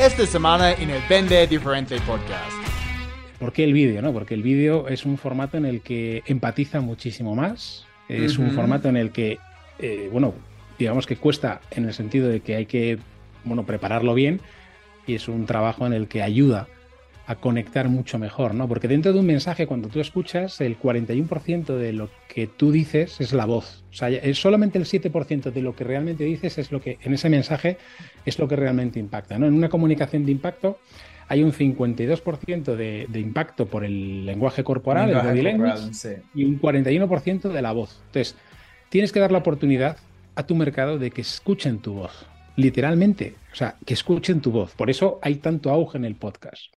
esta semana en el Vende Diferente Podcast. ¿Por qué el vídeo? No? Porque el vídeo es un formato en el que empatiza muchísimo más. Es un formato en el que, eh, bueno, digamos que cuesta en el sentido de que hay que, bueno, prepararlo bien y es un trabajo en el que ayuda a conectar mucho mejor, ¿no? Porque dentro de un mensaje, cuando tú escuchas, el 41% de lo que tú dices es la voz. O sea, es solamente el 7% de lo que realmente dices es lo que, en ese mensaje, es lo que realmente impacta, ¿no? En una comunicación de impacto hay un 52% de, de, impacto por el lenguaje corporal, el body language, y un 41% de la voz. Entonces, tienes que dar la oportunidad a tu mercado de que escuchen tu voz, literalmente, o sea, que escuchen tu voz. Por eso hay tanto auge en el podcast.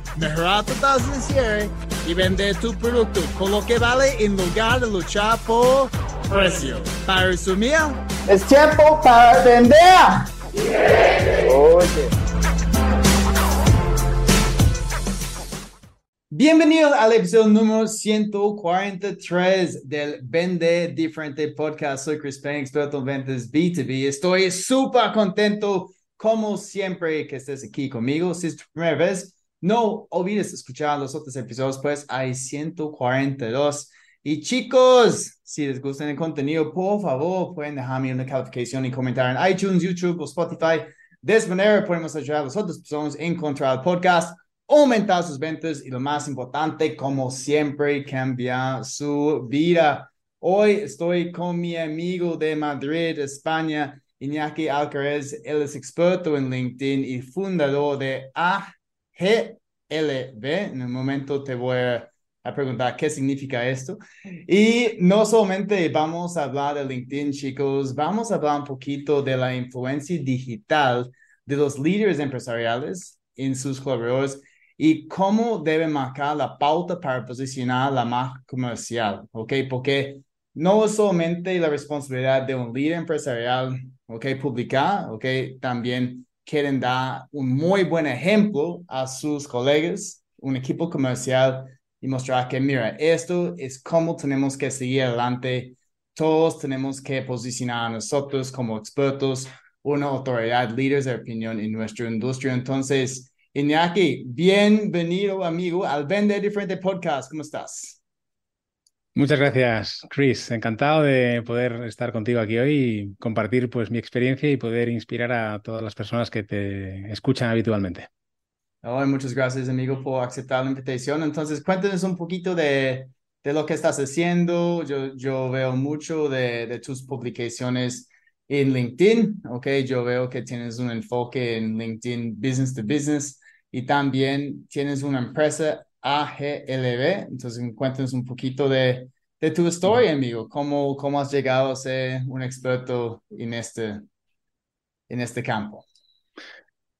mejorar tu tasa de cierre y vender tu producto con lo que vale en lugar de luchar por precio. Para resumir, es tiempo para vender. Oye. Bienvenidos al episodio número 143 del Vende Diferente Podcast. Soy Chris Payne, experto en ventas B2B. Estoy súper contento, como siempre, que estés aquí conmigo. Si es tu primera vez, no olvides escuchar los otros episodios, pues hay 142. Y chicos, si les gusta el contenido, por favor, pueden dejarme una calificación y comentar en iTunes, YouTube o Spotify. De esta manera podemos ayudar a las otras personas a encontrar el podcast aumentar sus ventas y lo más importante, como siempre, cambiar su vida. Hoy estoy con mi amigo de Madrid, España, Iñaki Alcaraz. Él es experto en LinkedIn y fundador de AGLB. En un momento te voy a, preguntar qué significa esto. Y no solamente vamos a hablar de LinkedIn, chicos, vamos a hablar un poquito de la influencia digital de los líderes empresariales en sus colaboradores y cómo debe marcar la pauta para posicionar la marca comercial, ¿ok? Porque no es solamente la responsabilidad de un líder empresarial, ¿ok? Publicar, ¿ok? También quieren dar un muy buen ejemplo a sus colegas, un equipo comercial y mostrar que, mira, esto es cómo tenemos que seguir adelante. Todos tenemos que posicionar a nosotros como expertos, una autoridad, líderes de opinión en nuestra industria. Entonces, Iñaki, bienvenido amigo al Vende Diferente Podcast. ¿Cómo estás? Muchas gracias, Chris. Encantado de poder estar contigo aquí hoy y compartir pues mi experiencia y poder inspirar a todas las personas que te escuchan habitualmente. muchas gracias, amigo, por aceptar la invitación. Entonces, cuéntanos un poquito de, de lo que estás haciendo. Yo, yo veo mucho de, de tus publicaciones en LinkedIn, ¿ok? Yo veo que tienes un enfoque en LinkedIn Business to Business y también tienes una empresa AGLB. Entonces, cuéntanos un poquito de, de tu historia, amigo. ¿Cómo, ¿Cómo has llegado a ser un experto en este, en este campo?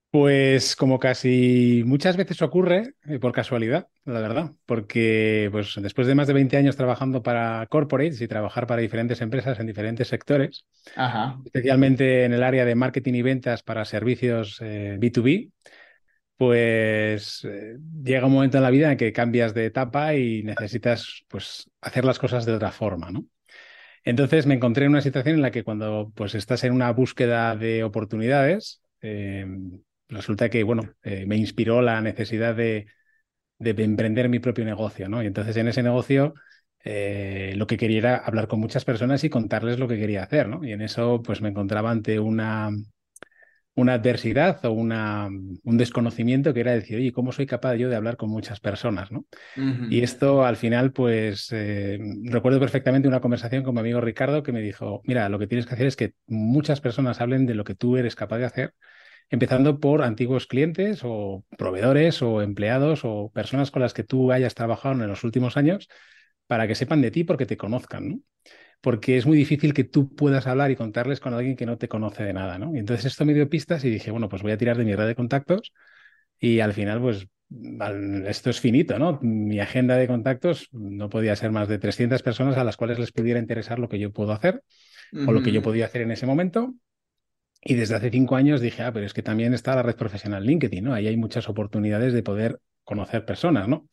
Pues como casi muchas veces ocurre, eh, por casualidad, la verdad, porque pues después de más de 20 años trabajando para corporates y trabajar para diferentes empresas en diferentes sectores, especialmente en el área de marketing y ventas para servicios B2B, eh, pues eh, llega un momento en la vida en que cambias de etapa y necesitas pues hacer las cosas de otra forma, ¿no? Entonces me encontré en una situación en la que cuando pues estás en una búsqueda de oportunidades, resulta que, bueno, eh, me inspiró la necesidad de, emprender mi propio negocio, ¿no? Y entonces en ese negocio eh, lo que quería era hablar con muchas personas y contarles lo que quería hacer, ¿no? Y en eso pues me encontraba ante una, una adversidad o una, un desconocimiento que era decir, oye, ¿cómo soy capaz yo de hablar con muchas personas? ¿no? Y esto al final, pues eh, recuerdo perfectamente una conversación con mi amigo Ricardo que me dijo, mira, lo que tienes que hacer es que muchas personas hablen de lo que tú eres capaz de hacer empezando por antiguos clientes o proveedores o empleados o personas con las que tú hayas trabajado en los últimos años para que sepan de ti porque te conozcan, ¿no? Porque es muy difícil que tú puedas hablar y contarles con alguien que no te conoce de nada, ¿no? Y entonces esto me dio pistas y dije, bueno, pues voy a tirar de mi red de contactos y al final, pues esto es finito, ¿no? Mi agenda de contactos no podía ser más de 300 personas a las cuales les pudiera interesar lo que yo puedo hacer o lo que yo podía hacer en ese momento. Y desde hace cinco años dije, ah, pero es que también está la red profesional LinkedIn, ¿no? Ahí hay muchas oportunidades de poder conocer personas, ¿no?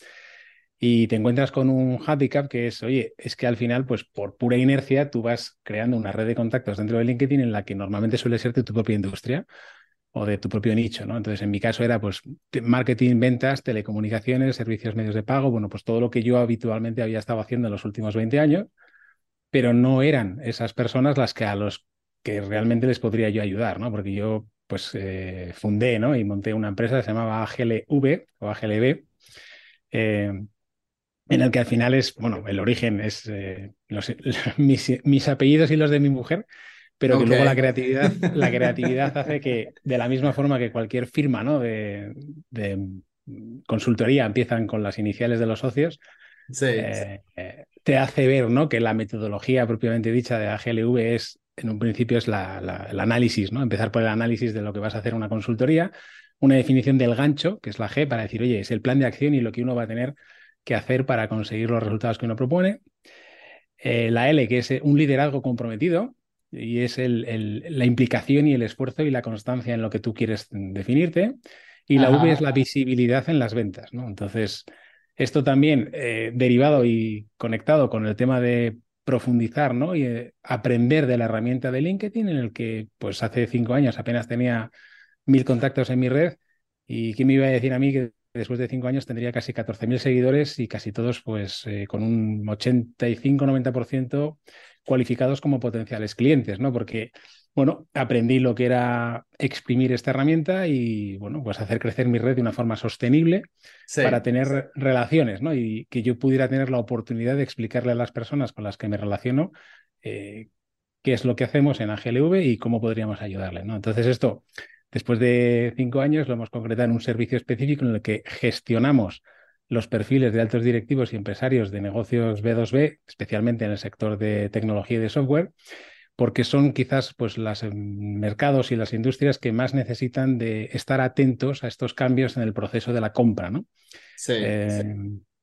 Y te encuentras con un handicap que es, oye, es que al final, pues por pura inercia, tú vas creando una red de contactos dentro de LinkedIn en la que normalmente suele ser de tu propia industria o de tu propio nicho, ¿no? Entonces, en mi caso era pues marketing, ventas, telecomunicaciones, servicios medios de pago, bueno, pues todo lo que yo habitualmente había estado haciendo en los últimos 20 años, pero no eran esas personas las que a los que realmente les podría yo ayudar, ¿no? Porque yo pues eh, fundé, ¿no? Y monté una empresa que se llamaba AGLV o AGLB, en el que al final es, bueno, el origen es eh, mis, apellidos y los de mi mujer, pero que luego la creatividad, la creatividad hace que, de la misma forma que cualquier firma ¿no? de, consultoría empiezan con las iniciales de los socios, eh, te hace ver ¿no? que la metodología propiamente dicha de AGLV es, en un principio, es la, el análisis, ¿no? Empezar por el análisis de lo que vas a hacer una consultoría, una definición del gancho, que es la G, para decir, oye, es el plan de acción y lo que uno va a tener que hacer para conseguir los resultados que uno propone. Eh, la L, que es un liderazgo comprometido, y es el, la implicación y el esfuerzo y la constancia en lo que tú quieres definirte. Y la V es la visibilidad en las ventas, ¿no? Entonces, esto también eh, derivado y conectado con el tema de profundizar, ¿no? Y eh, aprender de la herramienta de LinkedIn, en el que, pues, hace cinco años apenas tenía mil contactos en mi red. ¿Y quién me iba a decir a mí que después de cinco años tendría casi 14.000 seguidores y casi todos, pues, eh, con un 85-90% cualificados como potenciales clientes, ¿no? Porque, bueno, aprendí lo que era exprimir esta herramienta y, bueno, pues hacer crecer mi red de una forma sostenible para tener relaciones, ¿no? Y que yo pudiera tener la oportunidad de explicarle a las personas con las que me relaciono eh, qué es lo que hacemos en AGLV y cómo podríamos ayudarle, ¿no? Entonces esto, después de cinco años, lo hemos concretado en un servicio específico en el que gestionamos los perfiles de altos directivos y empresarios de negocios B2B, especialmente en el sector de tecnología y de software, porque son quizás pues, los mercados y las industrias que más necesitan de estar atentos a estos cambios en el proceso de la compra. ¿no? Eh,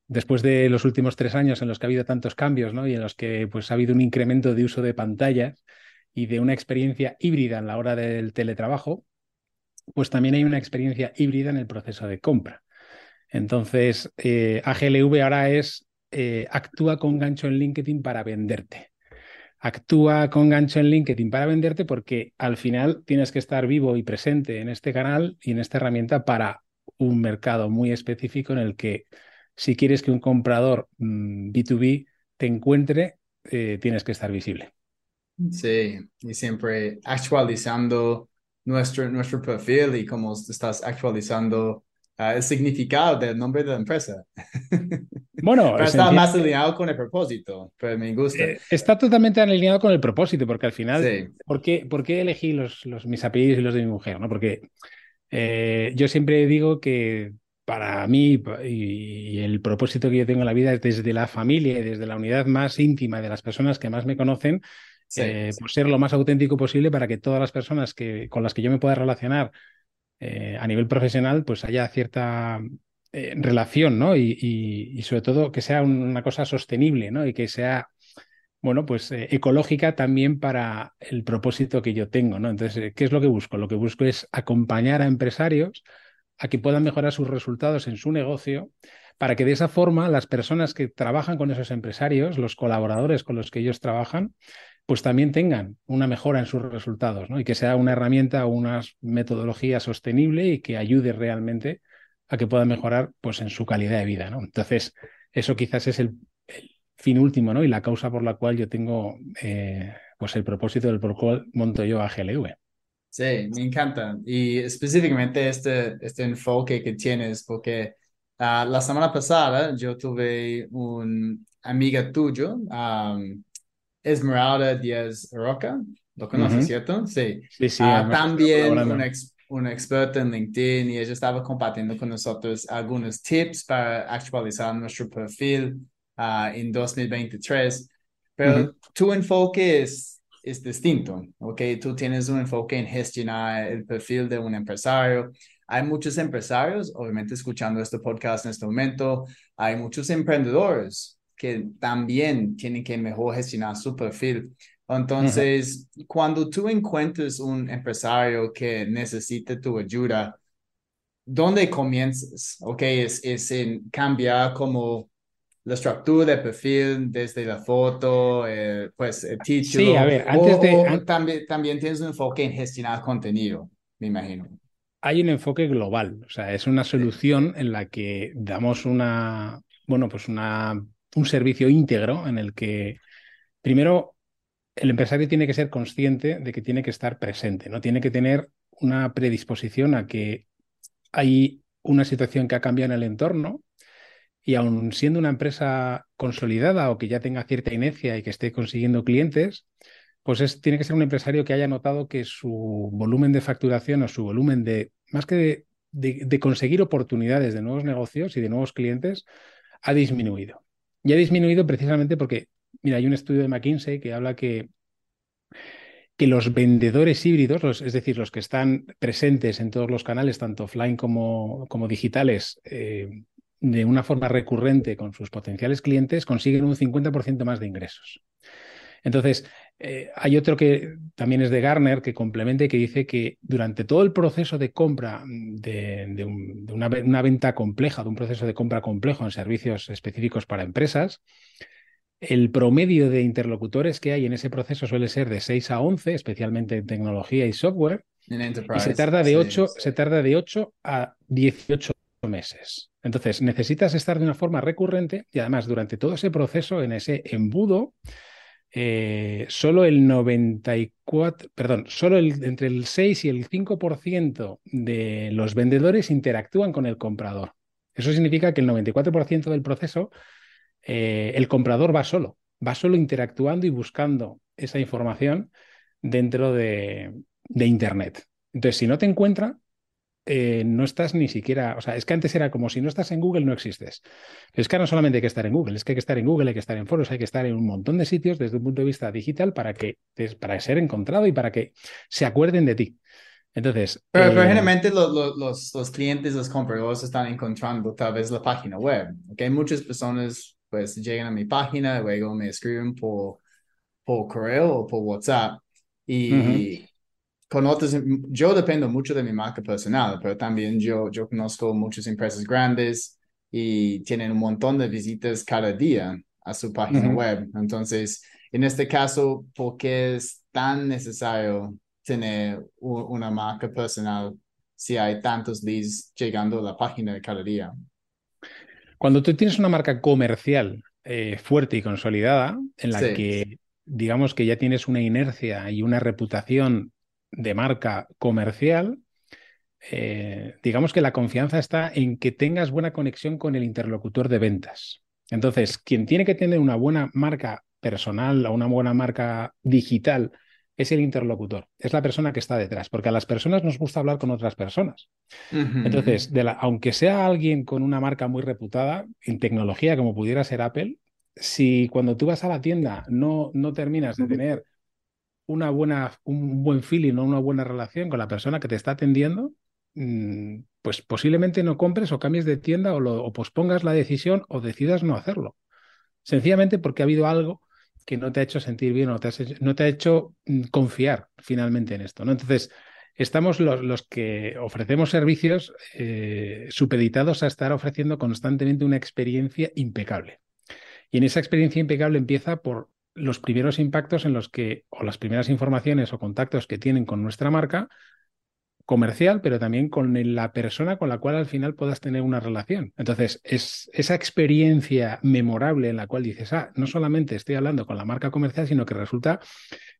después de los últimos tres años en los que ha habido tantos cambios ¿no? y en los que pues, ha habido un incremento de uso de pantallas y de una experiencia híbrida en la hora del teletrabajo, pues también hay una experiencia híbrida en el proceso de compra. Entonces, eh, AGLV ahora es eh, actúa con gancho en LinkedIn para venderte. Actúa con gancho en LinkedIn para venderte porque al final tienes que estar vivo y presente en este canal y en esta herramienta para un mercado muy específico en el que si quieres que un comprador B2B mm, te encuentre, eh, tienes que estar visible. Sí, y siempre actualizando nuestro, nuestro perfil y cómo estás actualizando Ah, el significado del nombre de la empresa. Bueno, está más alineado con el propósito, pero me gusta. Eh, está totalmente alineado con el propósito, porque al final, ¿por, qué, ¿por, qué, elegí los, los, mis apellidos y los de mi mujer? ¿no? Porque eh, yo siempre digo que para mí y, el propósito que yo tengo en la vida es desde la familia y desde la unidad más íntima de las personas que más me conocen, eh, por ser lo más auténtico posible para que todas las personas que, con las que yo me pueda relacionar eh, a nivel profesional pues haya cierta eh, relación, ¿no? Y, sobre todo que sea una cosa sostenible, ¿no? Y que sea, bueno, pues ecológica también para el propósito que yo tengo, ¿no? Entonces, ¿qué es lo que busco? Lo que busco es acompañar a empresarios a que puedan mejorar sus resultados en su negocio para que de esa forma las personas que trabajan con esos empresarios, los colaboradores con los que ellos trabajan, pues también tengan una mejora en sus resultados, ¿no? Y que sea una herramienta o una metodología sostenible y que ayude realmente a que puedan mejorar pues en su calidad de vida, ¿no? Entonces, eso quizás es el, fin último, ¿no? Y la causa por la cual yo tengo eh, pues el propósito del por cual monto yo a GLV. Sí, me encanta. Y específicamente este, este enfoque que tienes, porque ah, la semana pasada yo tuve un amiga tuyo, Esmeralda Díaz Roca, ¿lo conoces, cierto? Sí. Sí, sí. Ah, también una, experta en LinkedIn y ella estaba compartiendo con nosotros algunos tips para actualizar nuestro perfil uh, en 2023. Pero tu enfoque es, es distinto, ¿ok? Tú tienes un enfoque en gestionar el perfil de un empresario. hay muchos empresarios, obviamente escuchando este podcast en este momento, hay muchos emprendedores que también tienen que mejor gestionar su perfil. Entonces, cuando tú encuentres un empresario que necesite tu ayuda, ¿dónde comienzas? Ok, es, es en cambiar como la estructura de perfil desde la foto, eh, pues el título. Sí, a ver, antes de... también, también tienes un enfoque en gestionar contenido, me imagino. Hay un enfoque global, o sea, es una solución en la que damos una, bueno, pues una, un servicio íntegro en el que, primero, el empresario tiene que ser consciente de que tiene que estar presente, no tiene que tener una predisposición a que hay una situación que ha cambiado en el entorno y aun siendo una empresa consolidada o que ya tenga cierta inercia y que esté consiguiendo clientes, pues es, tiene que ser un empresario que haya notado que su volumen de facturación o su volumen de, más que de, conseguir oportunidades de nuevos negocios y de nuevos clientes, ha disminuido. Y ha disminuido precisamente porque, mira, hay un estudio de McKinsey que habla que, que los vendedores híbridos, es decir, los que están presentes en todos los canales, tanto offline como, como digitales, eh, de una forma recurrente con sus potenciales clientes, consiguen un 50% más de ingresos. Entonces, eh, hay otro que también es de Garner, que complementa y que dice que durante todo el proceso de compra de, una, una, venta compleja, de un proceso de compra complejo en servicios específicos para empresas, el promedio de interlocutores que hay en ese proceso suele ser de 6 a 11, especialmente en tecnología y software. y se tarda de 8, se tarda de 8 a 18 meses. Entonces, necesitas estar de una forma recurrente y además durante todo ese proceso, en ese embudo, eh, solo el 94, perdón, solo entre el 6 y el 5% de los vendedores interactúan con el comprador. Eso significa que el 94% del proceso, eh, el comprador va solo, va solo interactuando y buscando esa información dentro de, de Internet. Entonces, si no te encuentra, eh, no estás ni siquiera, o sea, es que antes era como si no estás en Google no existes. es que no solamente hay que estar en Google, es que hay que estar en Google, hay que estar en foros, hay que estar en un montón de sitios desde un punto de vista digital para que para ser encontrado y para que se acuerden de ti. Entonces, pero, eh, generalmente los, los, los, clientes, los compradores están encontrando tal vez la página web. Okay? Muchas personas pues llegan a mi página, luego me escriben por, por correo o por WhatsApp y, con otros, yo dependo mucho de mi marca personal, pero también yo, yo conozco muchas empresas grandes y tienen un montón de visitas cada día a su página web. Entonces, en este caso, ¿por qué es tan necesario tener una marca personal si hay tantos leads llegando a la página cada día? Cuando tú tienes una marca comercial eh, fuerte y consolidada, en la que digamos que ya tienes una inercia y una reputación de marca comercial, eh, digamos que la confianza está en que tengas buena conexión con el interlocutor de ventas. Entonces, quien tiene que tener una buena marca personal o una buena marca digital es el interlocutor, es la persona que está detrás, porque a las personas nos gusta hablar con otras personas. Entonces, aunque sea alguien con una marca muy reputada en tecnología, como pudiera ser Apple, si cuando tú vas a la tienda no, no terminas de tener una buena, un buen feeling o una buena relación con la persona que te está atendiendo, mm, pues posiblemente no compres o cambies de tienda o, lo, pospongas la decisión o decidas no hacerlo. Sencillamente porque ha habido algo que no te ha hecho sentir bien o no te ha hecho mm, confiar finalmente en esto. ¿no? Entonces, estamos los, los que ofrecemos servicios eh, supeditados a estar ofreciendo constantemente una experiencia impecable. Y en esa experiencia impecable empieza por los primeros impactos en los que, o las primeras informaciones o contactos que tienen con nuestra marca comercial, pero también con la persona con la cual al final puedas tener una relación. Entonces, es esa experiencia memorable en la cual dices, ah, no solamente estoy hablando con la marca comercial, sino que resulta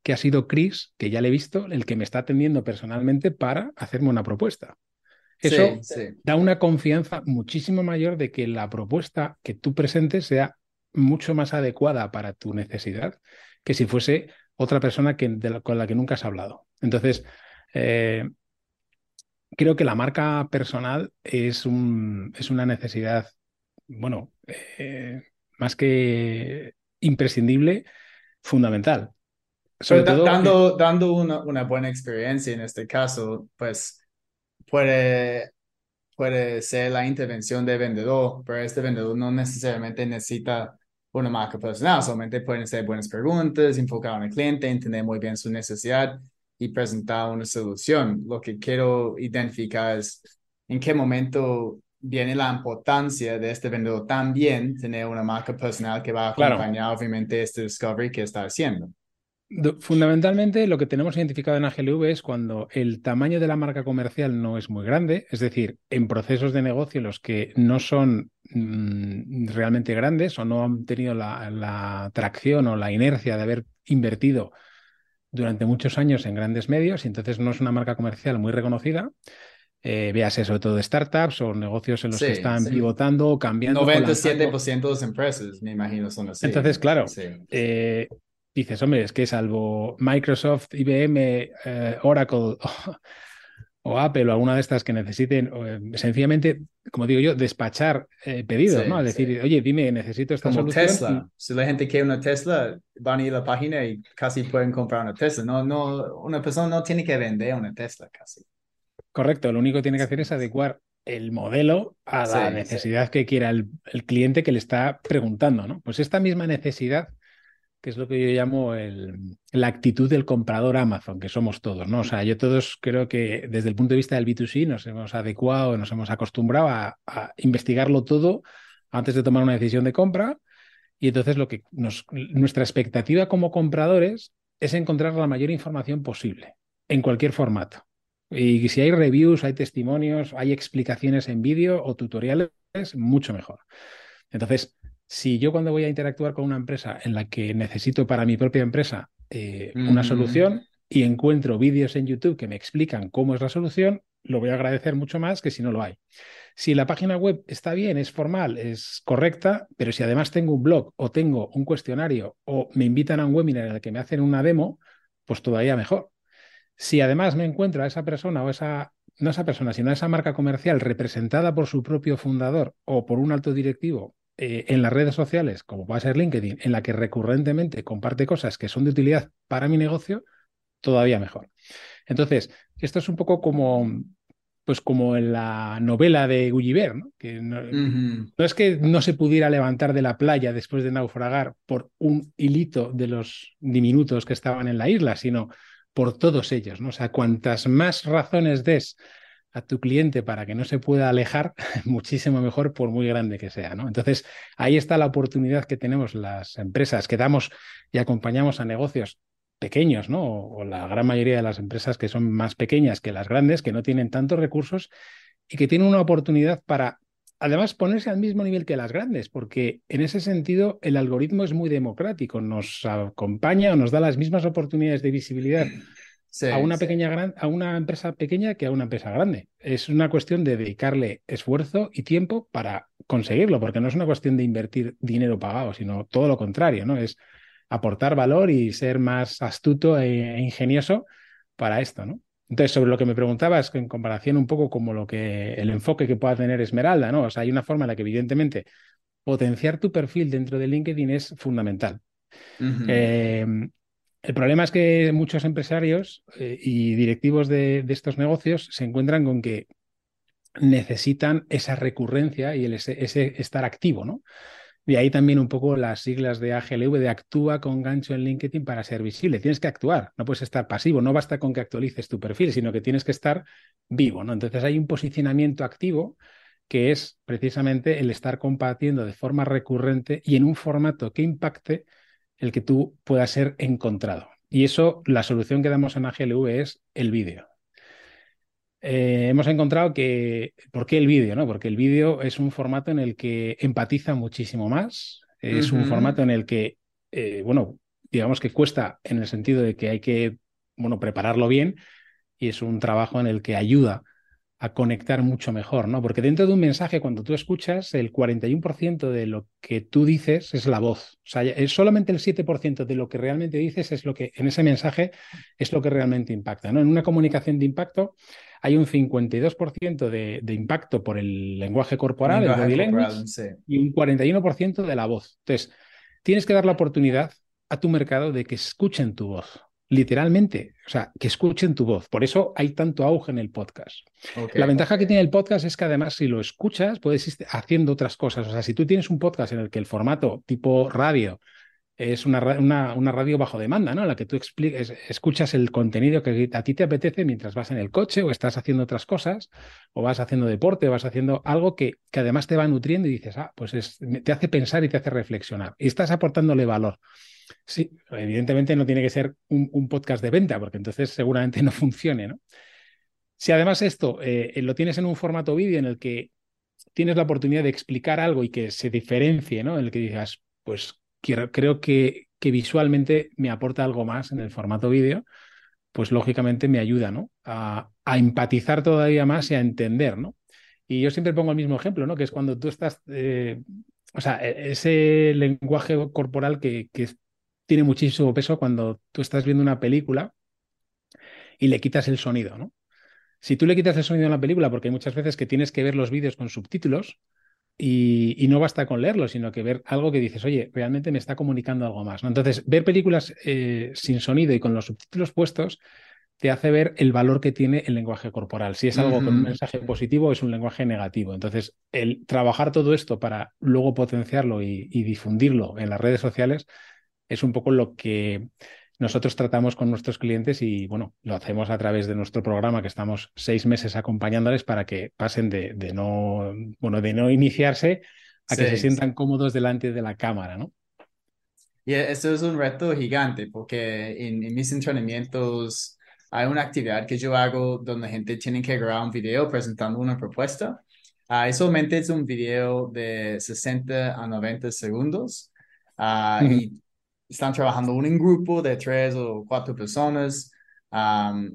que ha sido Chris, que ya le he visto, el que me está atendiendo personalmente para hacerme una propuesta. Eso da una confianza muchísimo mayor de que la propuesta que tú presentes sea mucho más adecuada para tu necesidad que si fuese otra persona que, con la que nunca has hablado. Entonces, eh, creo que la marca personal es, un, es una necesidad, bueno, eh, más que imprescindible, fundamental. Sobre todo, dando, dando una, una, buena experiencia en este caso, pues puede puede ser la intervención del vendedor, pero este vendedor no necesariamente necesita una marca personal, solamente pueden ser buenas preguntas, enfocar al cliente, entender muy bien su necesidad y presentar una solución. Lo que quiero identificar es en qué momento viene la importancia de este vendedor también tener una marca personal que va a acompañar obviamente este discovery que está haciendo. Fundamentalmente, lo que tenemos identificado en AGLV es cuando el tamaño de la marca comercial no es muy grande, es decir, en procesos de negocio los que no son mm, realmente grandes o no han tenido la, la tracción o la inercia de haber invertido durante muchos años en grandes medios y entonces no es una marca comercial muy reconocida. Eh, véase sobre todo de startups o negocios en los que están pivotando o cambiando. 97% de las empresas, me imagino, son así. Entonces, claro, eh, dices, hombre, es que salvo Microsoft, IBM, eh, Oracle o, Apple o alguna de estas que necesiten, eh, sencillamente, como digo yo, despachar pedidos, ¿no? Es decir, oye, dime, necesito esta como Tesla. Si la gente quiere una Tesla, van a ir a la página y casi pueden comprar una Tesla. No, no, una persona no tiene que vender una Tesla casi. Correcto, lo único que tiene que hacer es adecuar el modelo a la necesidad que quiera el, cliente que le está preguntando, ¿no? Pues esta misma necesidad, que es lo que yo llamo la actitud del comprador Amazon, que somos todos, ¿no? O sea, yo todos creo que desde el punto de vista del B2C nos hemos adecuado, nos hemos acostumbrado a, investigarlo todo antes de tomar una decisión de compra. Y entonces lo que nos, nuestra expectativa como compradores es encontrar la mayor información posible en cualquier formato. Y si hay reviews, hay testimonios, hay explicaciones en vídeo o tutoriales, mucho mejor. Entonces, si yo cuando voy a interactuar con una empresa en la que necesito para mi propia empresa eh, una solución y encuentro vídeos en YouTube que me explican cómo es la solución, lo voy a agradecer mucho más que si no lo hay. Si la página web está bien, es formal, es correcta, pero si además tengo un blog o tengo un cuestionario o me invitan a un webinar en el que me hacen una demo, pues todavía mejor. Si además me encuentro a esa persona o esa, no esa persona, sino a esa marca comercial representada por su propio fundador o por un alto directivo eh, en las redes sociales, como a ser LinkedIn, en la que recurrentemente comparte cosas que son de utilidad para mi negocio, todavía mejor. Entonces, esto es un poco como, pues como en la novela de Gulliver, ¿no? que no, no, es que no se pudiera levantar de la playa después de naufragar por un hilito de los diminutos que estaban en la isla, sino por todos ellos, ¿no? O sea, cuantas más razones des a tu cliente para que no se pueda alejar, muchísimo mejor por muy grande que sea, ¿no? Entonces, ahí está la oportunidad que tenemos las empresas que damos y acompañamos a negocios pequeños, ¿no? O, la gran mayoría de las empresas que son más pequeñas que las grandes, que no tienen tantos recursos y que tienen una oportunidad para además ponerse al mismo nivel que las grandes, porque en ese sentido el algoritmo es muy democrático, nos acompaña o nos da las mismas oportunidades de visibilidad a una pequeña a una empresa pequeña que a una empresa grande. Es una cuestión de dedicarle esfuerzo y tiempo para conseguirlo, porque no es una cuestión de invertir dinero pagado, sino todo lo contrario, ¿no? Es aportar valor y ser más astuto e ingenioso para esto, ¿no? Entonces, sobre lo que me preguntabas, en comparación un poco como lo que el enfoque que pueda tener Esmeralda, ¿no? O sea, hay una forma en la que, evidentemente, potenciar tu perfil dentro de LinkedIn es fundamental. El problema es que muchos empresarios eh, y directivos de, estos negocios se encuentran con que necesitan esa recurrencia y el, ese estar activo, ¿no? De ahí también un poco las siglas de AGLV de actúa con gancho en LinkedIn para ser visible. Tienes que actuar, no puedes estar pasivo, no basta con que actualices tu perfil, sino que tienes que estar vivo, ¿no? Entonces hay un posicionamiento activo que es precisamente el estar compartiendo de forma recurrente y en un formato que impacte el que tú puedas ser encontrado. Y eso, la solución que damos en AGLV es el vídeo. Eh, hemos encontrado que, ¿por qué el vídeo? No? Porque el vídeo es un formato en el que empatiza muchísimo más, es un formato en el que, eh, bueno, digamos que cuesta en el sentido de que hay que, bueno, prepararlo bien y es un trabajo en el que ayuda a conectar mucho mejor, ¿no? Porque dentro de un mensaje, cuando tú escuchas, el 41% de lo que tú dices es la voz. O sea, es solamente el 7% de lo que realmente dices es lo que en ese mensaje es lo que realmente impacta, ¿no? En una comunicación de impacto hay un 52% de, de, impacto por el lenguaje corporal, el, body language, y un 41% de la voz. Entonces, tienes que dar la oportunidad a tu mercado de que escuchen tu voz. Literalmente, o sea, que escuchen tu voz. Por eso hay tanto auge en el podcast. Okay. La ventaja que tiene el podcast es que además si lo escuchas puedes ir haciendo otras cosas. O sea, si tú tienes un podcast en el que el formato tipo radio es una, una, una radio bajo demanda, ¿no? En la que tú expliques, escuchas el contenido que a ti te apetece mientras vas en el coche o estás haciendo otras cosas o vas haciendo deporte, o vas haciendo algo que, que además te va nutriendo y dices, ah, pues es, te hace pensar y te hace reflexionar y estás aportándole valor. Sí, evidentemente no tiene que ser un, podcast de venta, porque entonces seguramente no funcione, ¿no? Si además esto eh, lo tienes en un formato vídeo en el que tienes la oportunidad de explicar algo y que se diferencie, ¿no? En el que digas, pues creo que, visualmente me aporta algo más en el formato vídeo, pues lógicamente me ayuda, ¿no? A, a, empatizar todavía más y a entender, ¿no? Y yo siempre pongo el mismo ejemplo, ¿no? Que es cuando tú estás, eh, o sea, ese lenguaje corporal que, que tiene muchísimo peso cuando tú estás viendo una película y le quitas el sonido, ¿no? Si tú le quitas el sonido a la película, porque hay muchas veces que tienes que ver los vídeos con subtítulos y, y, no basta con leerlo, sino que ver algo que dices, oye, realmente me está comunicando algo más. ¿no? Entonces, ver películas eh, sin sonido y con los subtítulos puestos te hace ver el valor que tiene el lenguaje corporal. Si es algo uh -huh. con un mensaje positivo, es un lenguaje negativo. Entonces, el trabajar todo esto para luego potenciarlo y, y difundirlo en las redes sociales es un poco lo que nosotros tratamos con nuestros clientes y bueno, lo hacemos a través de nuestro programa que estamos seis meses acompañándoles para que pasen de, de no, bueno, de no iniciarse a sí, que se sientan sí. cómodos delante de la cámara, ¿no? Y eso es un reto gigante porque en, en, mis entrenamientos hay una actividad que yo hago donde la gente tiene que grabar un video presentando una propuesta. Uh, solamente es un video de 60 a 90 segundos uh, mm -hmm. y están trabajando uno en grupo de tres o cuatro personas um,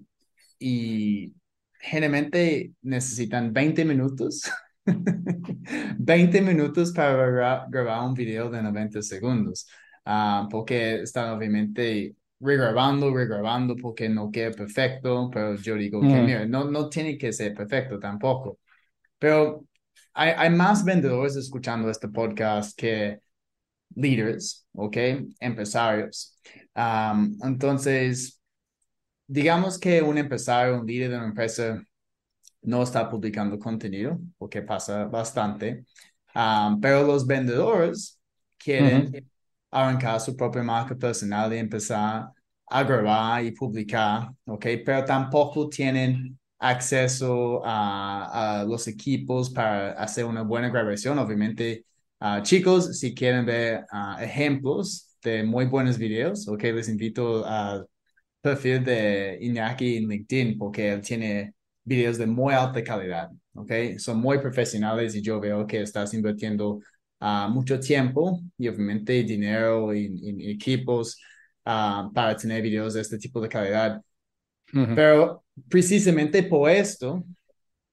y generalmente necesitan 20 minutos. 20 minutos para gra grabar un video de 90 segundos, uh, porque están obviamente regrabando, regrabando, porque no queda perfecto, pero yo digo mm. que, mira, no, no tiene que ser perfecto tampoco. Pero hay, hay más vendedores escuchando este podcast que leaders, ¿ok? Empresarios. Um, entonces, digamos que un empresario, un líder de una empresa no está publicando contenido, porque pasa bastante, um, pero los vendedores quieren uh -huh. arrancar su propia marca personal y empezar a grabar y publicar, ¿ok? Pero tampoco tienen acceso a, a los equipos para hacer una buena grabación, obviamente Uh, chicos, si quieren ver uh, ejemplos de muy buenos videos, ok, les invito al perfil de Iñaki en LinkedIn porque él tiene videos de muy alta calidad, ok, son muy profesionales y yo veo que estás invirtiendo uh, mucho tiempo y obviamente dinero en, equipos para tener videos de este tipo de calidad. -huh. Pero precisamente por esto,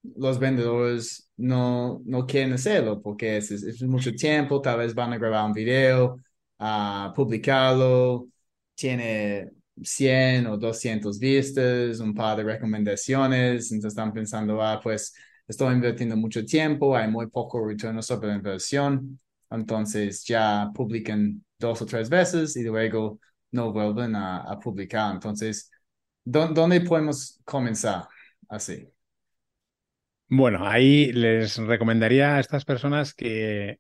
los vendedores no, no quieren hacerlo porque es, mucho tiempo, tal vez van a grabar un video, uh, publicarlo, tiene 100 o 200 vistas, un par de recomendaciones, entonces están pensando, ah, pues estoy invirtiendo mucho tiempo, hay muy poco retorno sobre la inversión, entonces ya publican dos o tres veces y luego no vuelven a, a publicar. Entonces, ¿dónde podemos comenzar así? Bueno, ahí les recomendaría a estas personas que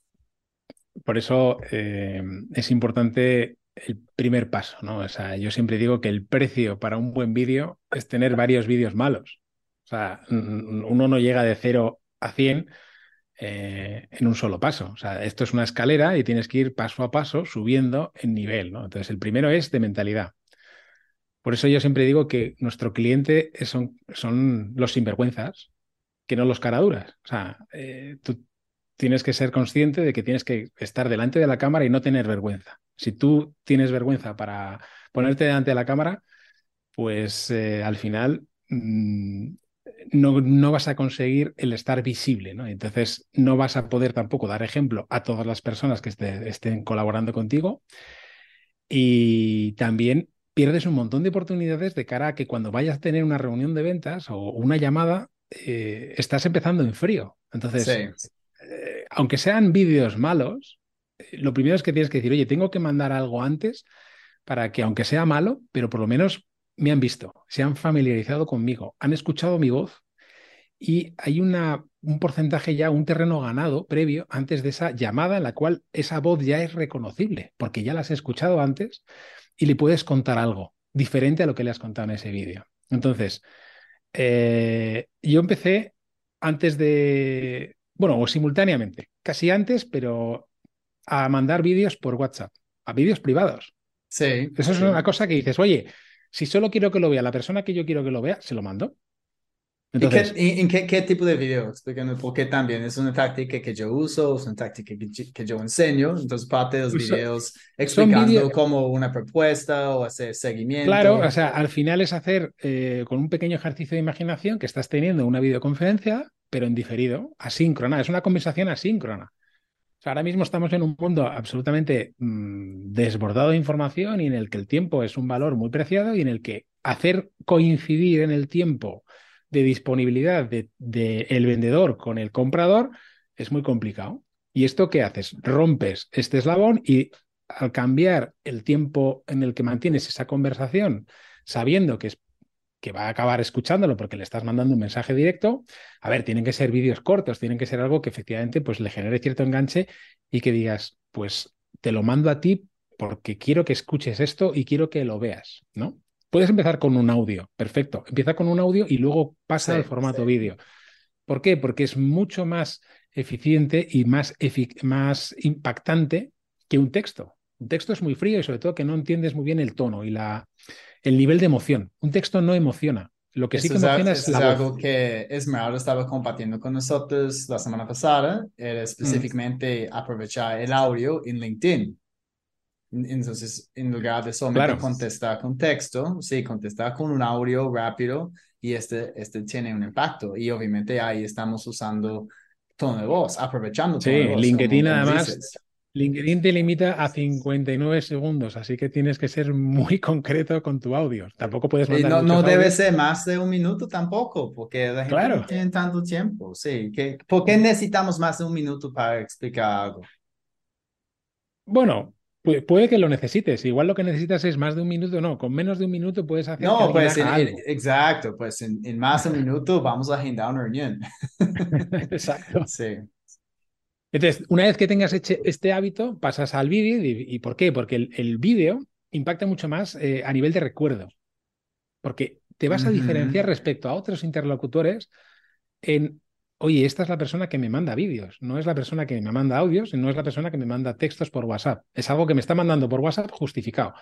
por eso eh, es importante el primer paso, ¿no? O sea, yo siempre digo que el precio para un buen vídeo es tener varios vídeos malos. O sea, uno no llega de 0 a 100 eh, en un solo paso. O sea, esto es una escalera y tienes que ir paso a paso subiendo en nivel, ¿no? Entonces, el primero es de mentalidad. Por eso yo siempre digo que nuestro cliente son, son los sinvergüenzas, que no los caraduras. O sea, eh, tú tienes que ser consciente de que tienes que estar delante de la cámara y no tener vergüenza. Si tú tienes vergüenza para ponerte delante de la cámara, pues eh, al final mmm, no, no, vas a conseguir el estar visible, ¿no? Entonces no vas a poder tampoco dar ejemplo a todas las personas que este, estén colaborando contigo y también pierdes un montón de oportunidades de cara a que cuando vayas a tener una reunión de ventas o una llamada, eh, estás empezando en frío. Entonces, sí. eh, aunque sean vídeos malos, eh, lo primero es que tienes que decir, oye, tengo que mandar algo antes para que, aunque sea malo, pero por lo menos me han visto, se han familiarizado conmigo, han escuchado mi voz y hay una, un porcentaje ya, un terreno ganado previo antes de esa llamada en la cual esa voz ya es reconocible, porque ya la has escuchado antes y le puedes contar algo diferente a lo que le has contado en ese vídeo. Entonces, eh, yo empecé antes de, bueno, o simultáneamente, casi antes, pero a mandar vídeos por WhatsApp, a vídeos privados. Sí. Eso es sí. una cosa que dices, oye, si solo quiero que lo vea la persona que yo quiero que lo vea, se lo mando. ¿Y qué, Entonces, y- en qué, qué tipo de video? Explícame, porque también es una táctica que yo uso, es una táctica que, yo- que yo enseño. Entonces, parte de los Pues videos explicando vídeos- como una propuesta o hacer seguimiento. claro, o sea, al final es hacer eh, con un pequeño ejercicio de imaginación que estás teniendo una videoconferencia, pero en diferido, asíncrona, es una conversación asíncrona. O sea, ahora mismo estamos en un mundo absolutamente mm, desbordado de información y en el que el tiempo es un valor muy preciado y en el que hacer coincidir en el tiempo de disponibilidad del de, el vendedor con el comprador es muy complicado. ¿Y esto qué haces? Rompes este eslabón y al cambiar el tiempo en el que mantienes esa conversación, sabiendo que, es, que va a acabar escuchándolo porque le estás mandando un mensaje directo, a ver, tienen que ser vídeos cortos, tienen que ser algo que efectivamente pues, le genere cierto enganche y que digas, pues te lo mando a ti porque quiero que escuches esto y quiero que lo veas, ¿no? Puedes empezar con un audio, perfecto. Empieza con un audio y luego pasa Sí, al formato sí. vídeo. ¿Por qué? Porque es mucho más eficiente y más, efic- más impactante que un texto. Un texto es muy frío y sobre todo que no entiendes muy bien el tono y la, el nivel de emoción. Un texto no emociona. Lo que sí Eso que emociona es es la algo voz. que Esmeralda estaba compartiendo con nosotros la semana pasada, Mm. era específicamente aprovechar el audio en LinkedIn. Entonces, en lugar de solamente Claro. contestar con texto, sí, contestar con un audio rápido y este, este tiene un impacto. Y obviamente ahí estamos usando tono de voz, aprovechando tono Sí, de voz. LinkedIn además, dices. LinkedIn te limita a 59 segundos, así que tienes que ser muy concreto con tu audio. Tampoco puedes mandar no, no debe audios. ser más de un minuto tampoco, porque la gente Claro. no tiene tanto tiempo. Sí, que, ¿por qué necesitamos más de un minuto para explicar algo? Bueno, pu- puede que lo necesites. Igual lo que necesitas es más de un minuto, no. Con menos de un minuto puedes hacer No, pues en- exacto, pues en, en más de un minuto vamos a agendar una reunión. Exacto. Sí, Entonces, una vez que tengas hecho este hábito, pasas al vídeo. ¿Y, y por qué? Porque el, el vídeo impacta mucho más eh, a nivel de recuerdo. Porque te vas a diferenciar respecto a otros interlocutores en, oye, esta es la persona que me manda vídeos, no es la persona que me manda audios, y no es la persona que me manda textos por WhatsApp. Es algo que me está mandando por WhatsApp justificado.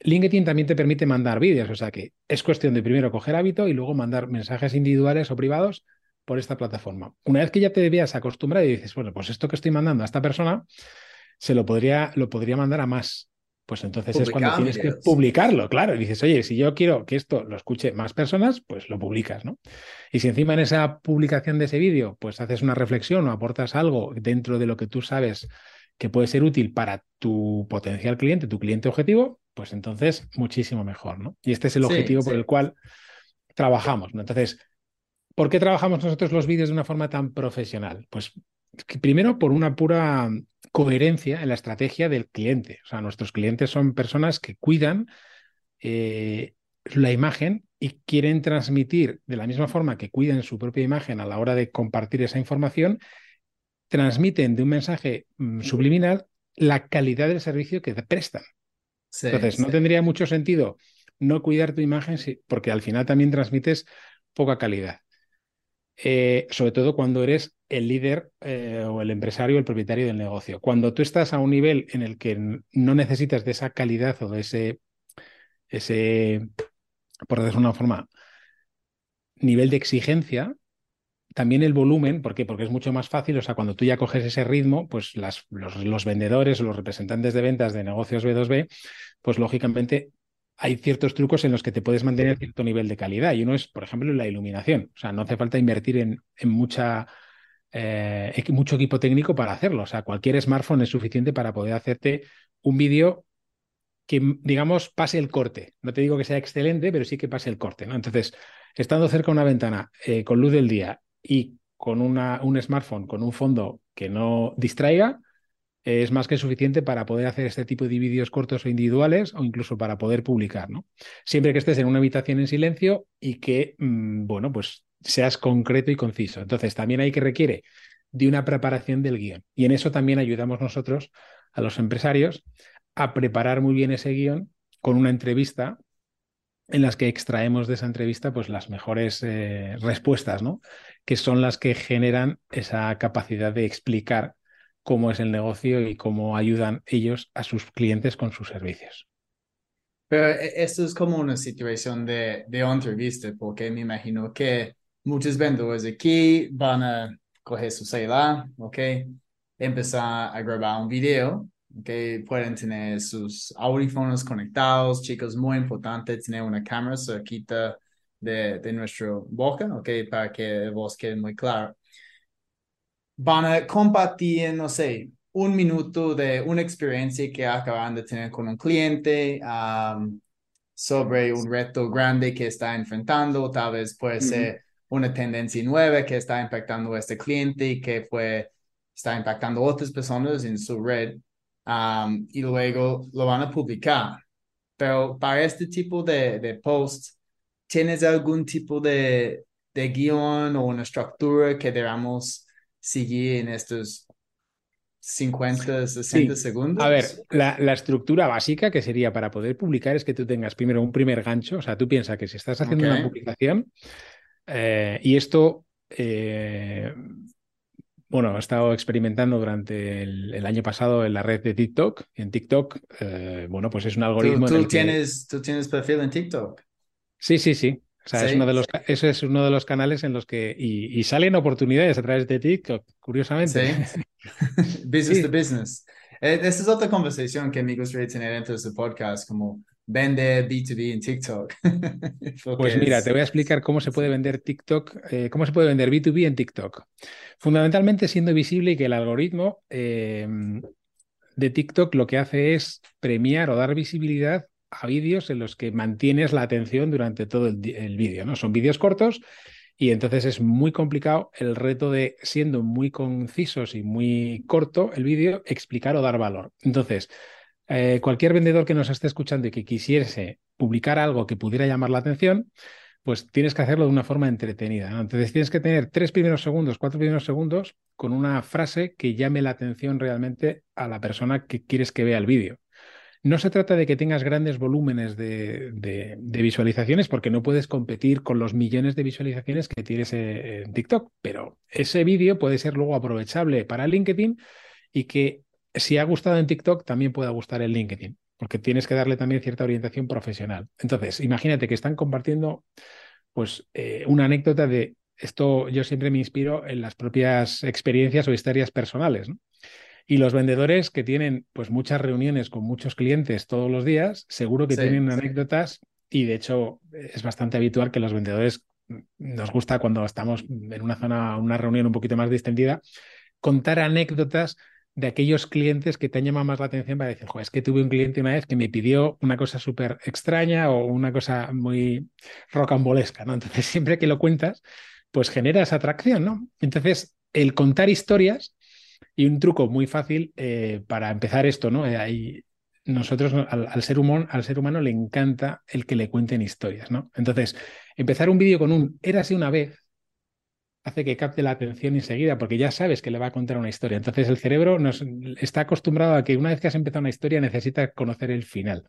LinkedIn también te permite mandar vídeos, o sea que es cuestión de primero coger hábito y luego mandar mensajes individuales o privados por esta plataforma. Una vez que ya te veas acostumbrado y dices, bueno, pues esto que estoy mandando a esta persona, se lo podría, lo podría mandar a más. Pues entonces es cuando tienes que publicarlo, claro. Y dices, oye, si yo quiero que esto lo escuche más personas, pues lo publicas, ¿no? Y si encima en esa publicación de ese vídeo, pues haces una reflexión o aportas algo dentro de lo que tú sabes que puede ser útil para tu potencial cliente, tu cliente objetivo, pues entonces muchísimo mejor, ¿no? Y este es el Sí, objetivo por el cual trabajamos, ¿no? Entonces, ¿por qué trabajamos nosotros los vídeos de una forma tan profesional? Pues primero por una pura coherencia en la estrategia del cliente. O sea, nuestros clientes son personas que cuidan eh, la imagen y quieren transmitir de la misma forma que cuidan su propia imagen a la hora de compartir esa información, transmiten de un mensaje mm, subliminal la calidad del servicio que prestan. sí, Entonces, no sí. tendría mucho sentido no cuidar tu imagen porque al final también transmites poca calidad. Eh, sobre todo cuando eres el líder eh, o el empresario el propietario del negocio. Cuando tú estás a un nivel en el que no necesitas de esa calidad o de ese, ese, por decirlo de una forma, nivel de exigencia, también el volumen, ¿por qué? Porque es mucho más fácil, o sea, cuando tú ya coges ese ritmo, pues los, los vendedores o los representantes de ventas de negocios B2B, pues lógicamente hay ciertos trucos en los que te puedes mantener cierto nivel de calidad. Y uno es, por ejemplo, la iluminación. O sea, no hace falta invertir en, mucha, eh, mucho equipo técnico para hacerlo. O sea, cualquier smartphone es suficiente para poder hacerte un vídeo que, digamos, pase el corte. No te digo que sea excelente, pero sí que pase el corte, ¿no? Entonces, estando cerca de una ventana, eh, con luz del día y con una, un smartphone, con un fondo que no distraiga, es más que suficiente para poder hacer este tipo de vídeos cortos o individuales o incluso para poder publicar, ¿no? Siempre que estés en una habitación en silencio y que, mm, bueno, pues seas concreto y conciso. Entonces, también hay que requiere de una preparación del guion. Y en eso también ayudamos nosotros a los empresarios a preparar muy bien ese guion con una entrevista en las que extraemos de esa entrevista pues las mejores eh, respuestas, ¿no? Que son las que generan esa capacidad de explicar cómo es el negocio y cómo ayudan ellos a sus clientes con sus servicios. Pero eh, esto es como una situación de, de entrevista, porque me imagino que muchos vendedores aquí van a coger su celular, ¿ok? Empezar a grabar un video, ¿ok? Pueden tener sus audífonos conectados, chicos, muy importante tener una cámara cerquita de, de boca, ¿ok? Para que la voz quede muy clara van a compartir, no sé, un minuto de una experiencia que acaban de tener con un cliente sobre un reto grande que está enfrentando, tal vez puede ser una tendencia nueva que está impactando a este cliente y que fue, está impactando a otras personas en su red y luego lo van a publicar. Pero para este tipo de, de post, ¿tienes algún tipo de, de guion o una estructura que debamos seguir en estos 50, 60 segundos. A ver, la, la, estructura básica que sería para poder publicar es que tú tengas primero un primer gancho, o sea, tú piensas que si estás haciendo una publicación eh, y esto, eh, bueno, he estado experimentando durante el, año pasado en la red de TikTok. En TikTok, eh, bueno, pues es un algoritmo. ¿Tú, tienes, ¿Tú tienes perfil en TikTok? Sí, sí, sí. O sea, es uno de los, ese es uno de los canales en los que. Y, salen oportunidades a través de TikTok, curiosamente. Sí. business to business. Eh, esta es otra conversación que me gustaría tener dentro de su podcast, como vende B2B en TikTok. pues mira, te voy a explicar cómo se puede vender TikTok, eh, cómo se puede vender B2B en TikTok. Fundamentalmente siendo visible y que el algoritmo eh, de TikTok lo que hace es premiar o dar visibilidad a vídeos en los que mantienes la atención durante todo el, vídeo, ¿no? Son vídeos cortos y entonces es muy complicado el reto de, siendo muy concisos y muy corto el vídeo, explicar o dar valor. Entonces, eh, cualquier vendedor que nos esté escuchando y que quisiese publicar algo que pudiera llamar la atención, pues tienes que hacerlo de una forma entretenida. Entonces tienes que tener tres primeros segundos, cuatro primeros segundos con una frase que llame la atención realmente a la persona que quieres que vea el vídeo. No se trata de que tengas grandes volúmenes de, visualizaciones porque no puedes competir con los millones de visualizaciones que tienes en TikTok, pero ese vídeo puede ser luego aprovechable para LinkedIn y que si ha gustado en TikTok también pueda gustar en LinkedIn, porque tienes que darle también cierta orientación profesional. Entonces, imagínate que están compartiendo pues eh, una anécdota de esto yo siempre me inspiro en las propias experiencias o historias personales. Y los vendedores que tienen pues muchas reuniones con muchos clientes todos los días, seguro que tienen anécdotas y de hecho es bastante habitual que los vendedores mm, nos gusta cuando estamos en una zona, una reunión un poquito más distendida, contar anécdotas de aquellos clientes que te han llamado más la atención para decir, es que tuve un cliente una vez que me pidió una cosa súper extraña o una cosa muy rocambolesca, ¿no? Entonces, siempre que lo cuentas, pues genera esa atracción, ¿no? Entonces, el contar historias y un truco muy fácil eh, para empezar esto, ¿no? Eh, nosotros al, ser humano, al ser humano le encanta el que le cuenten historias, ¿no? Entonces, empezar un vídeo con un érase una vez hace que capte la atención enseguida, porque ya sabes que le va a contar una historia. Entonces el cerebro nos, está acostumbrado a que una vez que has empezado una historia necesita conocer el final.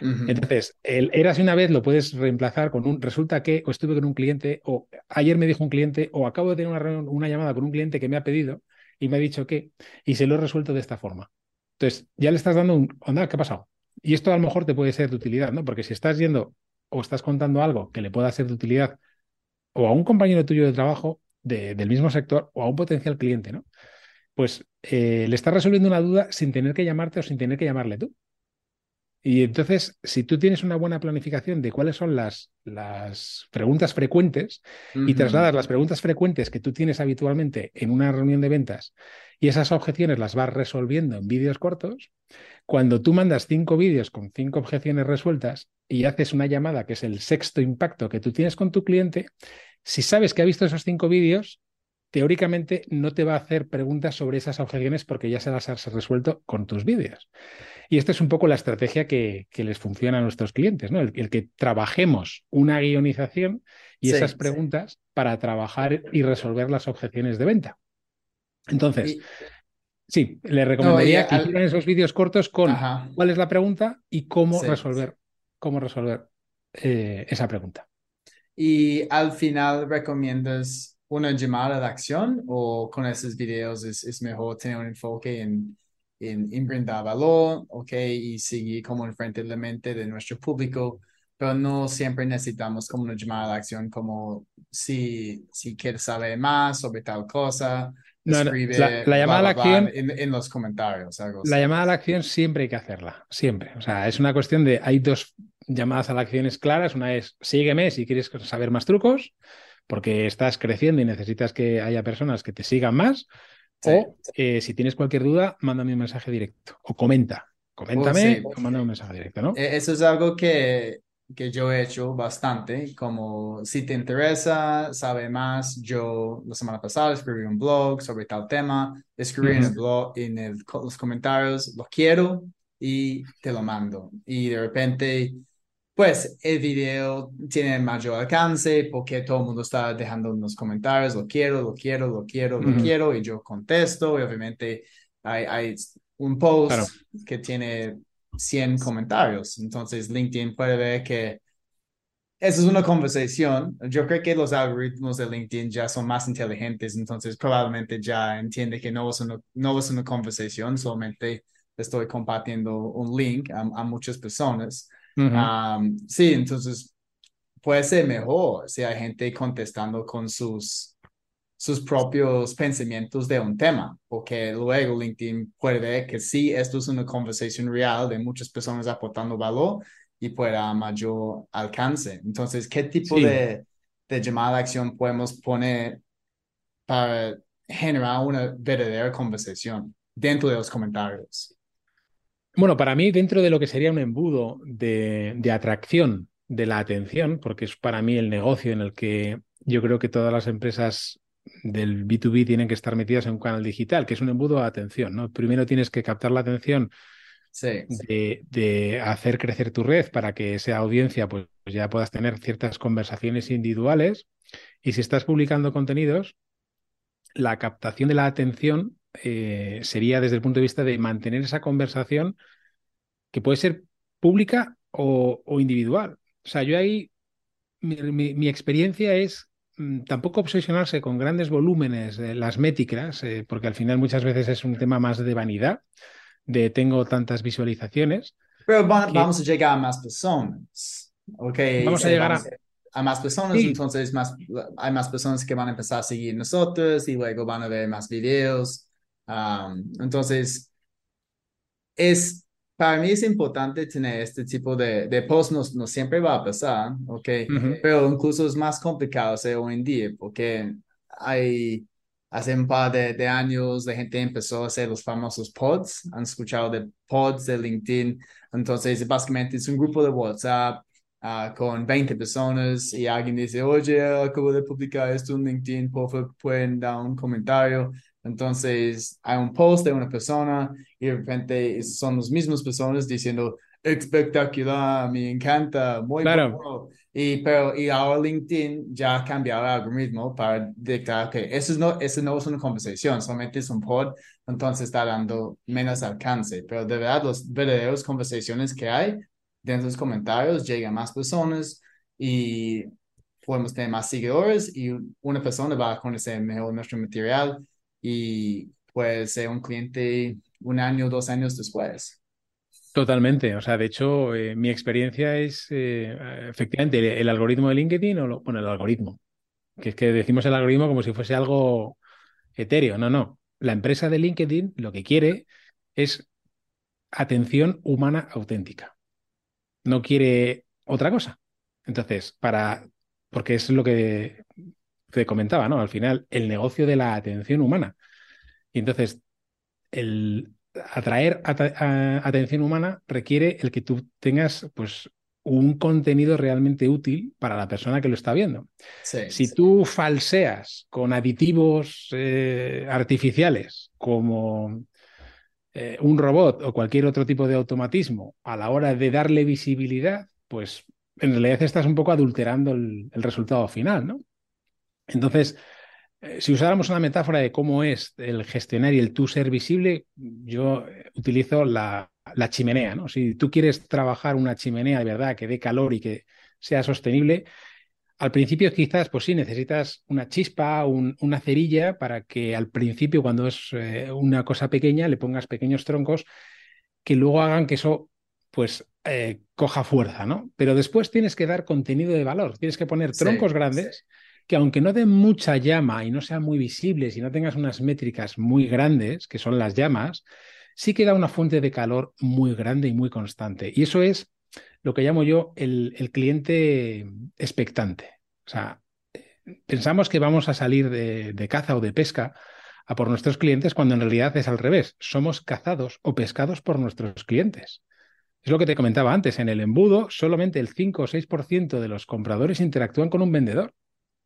Entonces, el érase una vez lo puedes reemplazar con un resulta que, o estuve con un cliente, o ayer me dijo un cliente, o acabo de tener una, una llamada con un cliente que me ha pedido, y me ha dicho que, y se lo he resuelto de esta forma. Entonces, ya le estás dando un, onda, ¿qué ha pasado? Y esto a lo mejor te puede ser de utilidad, ¿no? Porque si estás yendo o estás contando algo que le pueda ser de utilidad o a un compañero tuyo de trabajo del mismo sector o a un potencial cliente, ¿no? Pues eh, le estás resolviendo una duda sin tener que llamarte o sin tener que llamarle tú. Y entonces, si tú tienes una buena planificación de cuáles son las, las preguntas frecuentes y trasladas las preguntas frecuentes que tú tienes habitualmente en una reunión de ventas y esas objeciones las vas resolviendo en vídeos cortos, cuando tú mandas cinco vídeos con cinco objeciones resueltas y haces una llamada que es el sexto impacto que tú tienes con tu cliente, si sabes que ha visto esos cinco vídeos, teóricamente no te va a hacer preguntas sobre esas objeciones porque ya se las has resuelto con tus vídeos. Y esta es un poco la estrategia que, les funciona a nuestros clientes, ¿no? El, que trabajemos una guionización y esas preguntas para trabajar y resolver las objeciones de venta. Entonces, sí, le recomendaría que hicieran esos vídeos cortos con cuál es la pregunta y cómo resolver, cómo resolver eh, esa pregunta. Y al final recomiendas una llamada de acción o con esos videos es, mejor tener un enfoque en, en, brindar valor, ok, y seguir como enfrente de la mente de nuestro público, pero no siempre necesitamos como una llamada de acción como si, si quieres saber más sobre tal cosa, escribe la, llamada a la acción en, los comentarios. la llamada a la acción siempre hay que hacerla, siempre. O sea, es una cuestión de, hay dos llamadas a la acción claras. Una es, sígueme si quieres saber más trucos, porque estás creciendo y necesitas que haya personas que te sigan más. O eh, si tienes cualquier duda, mándame un mensaje directo o comenta. Coméntame o manda un mensaje directo, ¿no? E, eso es algo que que yo he hecho bastante, como si te interesa, sabe más, yo la semana pasada escribí un blog sobre tal tema, escribí en el blog, en los comentarios, lo quiero y te lo mando. Y de repente, pues el video tiene mayor alcance porque todo el mundo está dejando en los comentarios, lo quiero, lo quiero, lo quiero, lo quiero, y yo contesto, y obviamente hay, hay un post que tiene 100 comentarios. Entonces LinkedIn puede ver que esa es una conversación. Yo creo que los algoritmos de LinkedIn ya son más inteligentes, entonces probablemente ya entiende que no es una, no es una conversación, solamente estoy compartiendo un link a, muchas personas. Sí, entonces puede ser mejor si hay gente contestando con sus sus propios pensamientos de un tema, porque luego LinkedIn puede ver que sí, esto es una conversación real de muchas personas aportando valor y pueda mayor alcance. Entonces, ¿qué tipo de, de llamada a acción podemos poner para generar una verdadera conversación dentro de los comentarios? Bueno, para mí, dentro de lo que sería un embudo de, de atracción de la atención, porque es para mí el negocio en el que yo creo que todas las empresas del B2B tienen que estar metidas en un canal digital, que es un embudo de atención, ¿no? Primero tienes que captar la atención De, hacer crecer tu red para que esa audiencia pues, ya puedas tener ciertas conversaciones individuales. Y si estás publicando contenidos, la captación de la atención eh, sería desde el punto de vista de mantener esa conversación que puede ser pública o, individual. O sea, yo ahí, mi experiencia es Mm, tampoco obsesionarse con grandes volúmenes de las métricas, eh, porque al final muchas veces es un tema más de vanidad, de tengo tantas visualizaciones. Pero vamos a llegar a más personas. Okay, vamos a llegar a... más personas, entonces más, hay más personas que van a empezar a seguir nosotros y luego van a ver más videos. Entonces, es para mí es importante tener este tipo de, de post, no, no siempre va a pasar, ¿ok? Pero incluso es más complicado hacer hoy en día porque hay, hace un par de, de, años la gente empezó a hacer los famosos pods, han escuchado de pods de LinkedIn, entonces básicamente es un grupo de WhatsApp uh, con 20 personas y alguien dice, oye, acabo de publicar esto en LinkedIn, por favor pueden dar un comentario entonces, hay un post de una persona y de repente son las mismas personas diciendo, espectacular, me encanta, muy claro. Y, pero, y ahora LinkedIn ya ha cambiado el algoritmo para dictar que eso no, eso no es una conversación, solamente es un pod, entonces está dando menos alcance. Pero de verdad, las verdaderas conversaciones que hay dentro de los comentarios llegan más personas y podemos tener más seguidores y una persona va a conocer mejor nuestro material y pues ser un cliente un año, dos años después. Totalmente. O sea, de hecho, eh, mi experiencia es eh, efectivamente el, algoritmo de LinkedIn, o bueno, el algoritmo, que es que decimos el algoritmo como si fuese algo etéreo. No, no. La empresa de LinkedIn lo que quiere es atención humana auténtica. No quiere otra cosa. Entonces, para, porque es lo que te comentaba, ¿no? Al final, el negocio de la atención humana. Y entonces, el atraer atención humana requiere el que tú tengas, pues, un contenido realmente útil para la persona que lo está viendo. si tú falseas con aditivos eh, artificiales como eh, un robot o cualquier otro tipo de automatismo a la hora de darle visibilidad, pues en realidad estás un poco adulterando el, resultado final, ¿no? Entonces, eh, si usáramos una metáfora de cómo es el gestionar y el tú ser visible, yo utilizo la, la chimenea, ¿no? Si tú quieres trabajar una chimenea de verdad que dé calor y que sea sostenible, al principio quizás, pues sí, necesitas una chispa, una cerilla para que al principio, cuando es eh, una cosa pequeña, le pongas pequeños troncos que luego hagan que eso, pues, eh, coja fuerza, ¿no? Pero después tienes que dar contenido de valor, tienes que poner troncos grandes que aunque no den mucha llama y no sean muy visibles y no tengas unas métricas muy grandes, que son las llamas, sí que da una fuente de calor muy grande y muy constante. Y eso es lo que llamo yo el, cliente expectante. O sea, pensamos que vamos a salir de, caza o de pesca a por nuestros clientes cuando en realidad es al revés. Somos cazados o pescados por nuestros clientes. Es lo que te comentaba antes, en el embudo solamente el 5 o 6% de los compradores interactúan con un vendedor.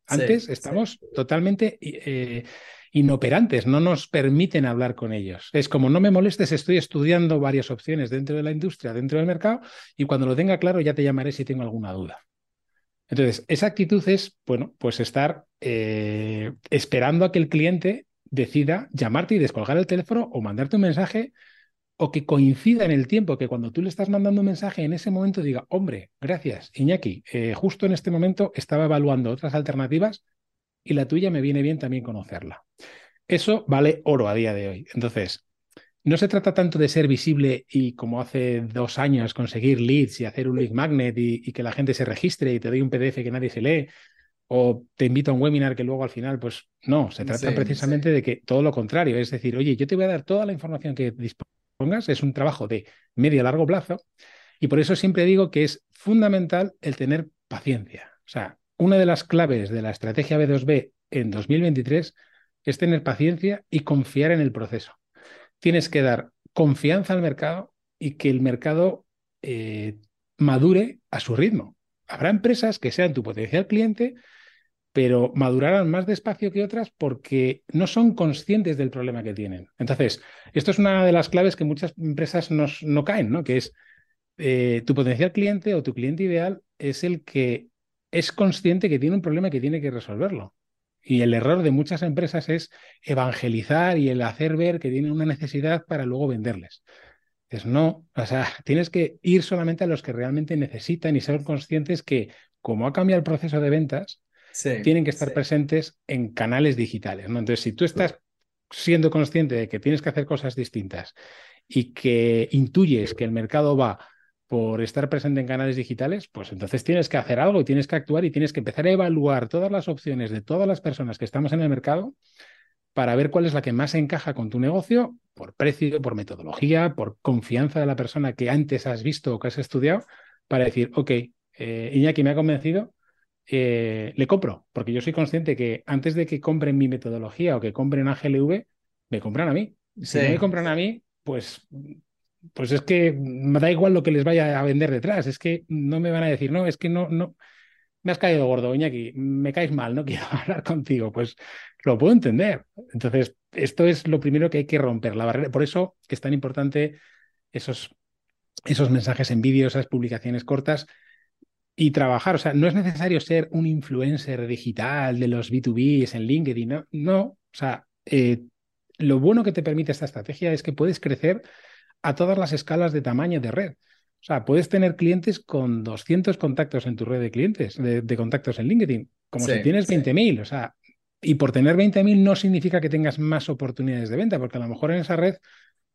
Antes estamos totalmente eh, inoperantes, no nos permiten hablar con ellos. Es como no me molestes, estoy estudiando varias opciones dentro de la industria, dentro del mercado, y cuando lo tenga claro ya te llamaré si tengo alguna duda. Entonces, esa actitud es, bueno, pues estar eh, esperando a que el cliente decida llamarte y descolgar el teléfono o mandarte un mensaje o que coincida en el tiempo, que cuando tú le estás mandando un mensaje en ese momento diga, hombre, gracias, Iñaki, eh, justo en este momento estaba evaluando otras alternativas y la tuya me viene bien también conocerla. Eso vale oro a día de hoy. Entonces, no se trata tanto de ser visible y como hace dos años conseguir leads y hacer un lead magnet y, que la gente se registre y te doy un PDF que nadie se lee o te invito a un webinar que luego al final, pues no, se trata precisamente de que todo lo contrario, es decir, oye, yo te voy a dar toda la información que es un trabajo de medio a largo plazo y por eso siempre digo que es fundamental el tener paciencia. O sea, una de las claves de la estrategia B2B en 2023 es tener paciencia y confiar en el proceso. Tienes que dar confianza al mercado y que el mercado eh, madure a su ritmo. Habrá empresas que sean tu potencial cliente, pero madurarán más despacio que otras porque no son conscientes del problema que tienen. Entonces, esto es una de las claves que muchas empresas no caen, ¿no? Que es eh, tu potencial cliente o tu cliente ideal es el que es consciente que tiene un problema y que tiene que resolverlo. Y el error de muchas empresas es evangelizar y el hacer ver que tienen una necesidad para luego venderles. Es no, o sea, tienes que ir solamente a los que realmente necesitan y ser conscientes que, como ha cambiado el proceso de ventas, tienen que estar presentes en canales digitales. ¿no? Entonces, si tú estás siendo consciente de que tienes que hacer cosas distintas y que intuyes que el mercado va por estar presente en canales digitales, pues entonces tienes que hacer algo, tienes que actuar y tienes que empezar a evaluar todas las opciones de todas las personas que estamos en el mercado para ver cuál es la que más encaja con tu negocio, por precio, por metodología, por confianza de la persona que antes has visto o que has estudiado, para decir, ok, eh, Iñaki me ha convencido, eh, le compro, porque yo soy consciente que antes de que compren mi metodología o que compren a GLV, me compran a mí. Si no me compran a mí, pues pues es que me da igual lo que les vaya a vender detrás, es que no me van a decir, no, es que no, no, me has caído gordo, Iñaki, me caes mal, no quiero hablar contigo, pues lo puedo entender. Entonces, esto es lo primero que hay que romper, la barrera. Por eso es tan importante esos, esos mensajes en vídeo, esas publicaciones cortas y trabajar. O sea, no es necesario ser un influencer digital de los B2B en LinkedIn, no, no. O sea, eh, lo bueno que te permite esta estrategia es que puedes crecer a todas las escalas de tamaño de red. O sea, puedes tener clientes con 200 contactos en tu red de clientes, de, contactos en LinkedIn, como si tienes 20.000. O sea, y por tener 20.000 no significa que tengas más oportunidades de venta, porque a lo mejor en esa red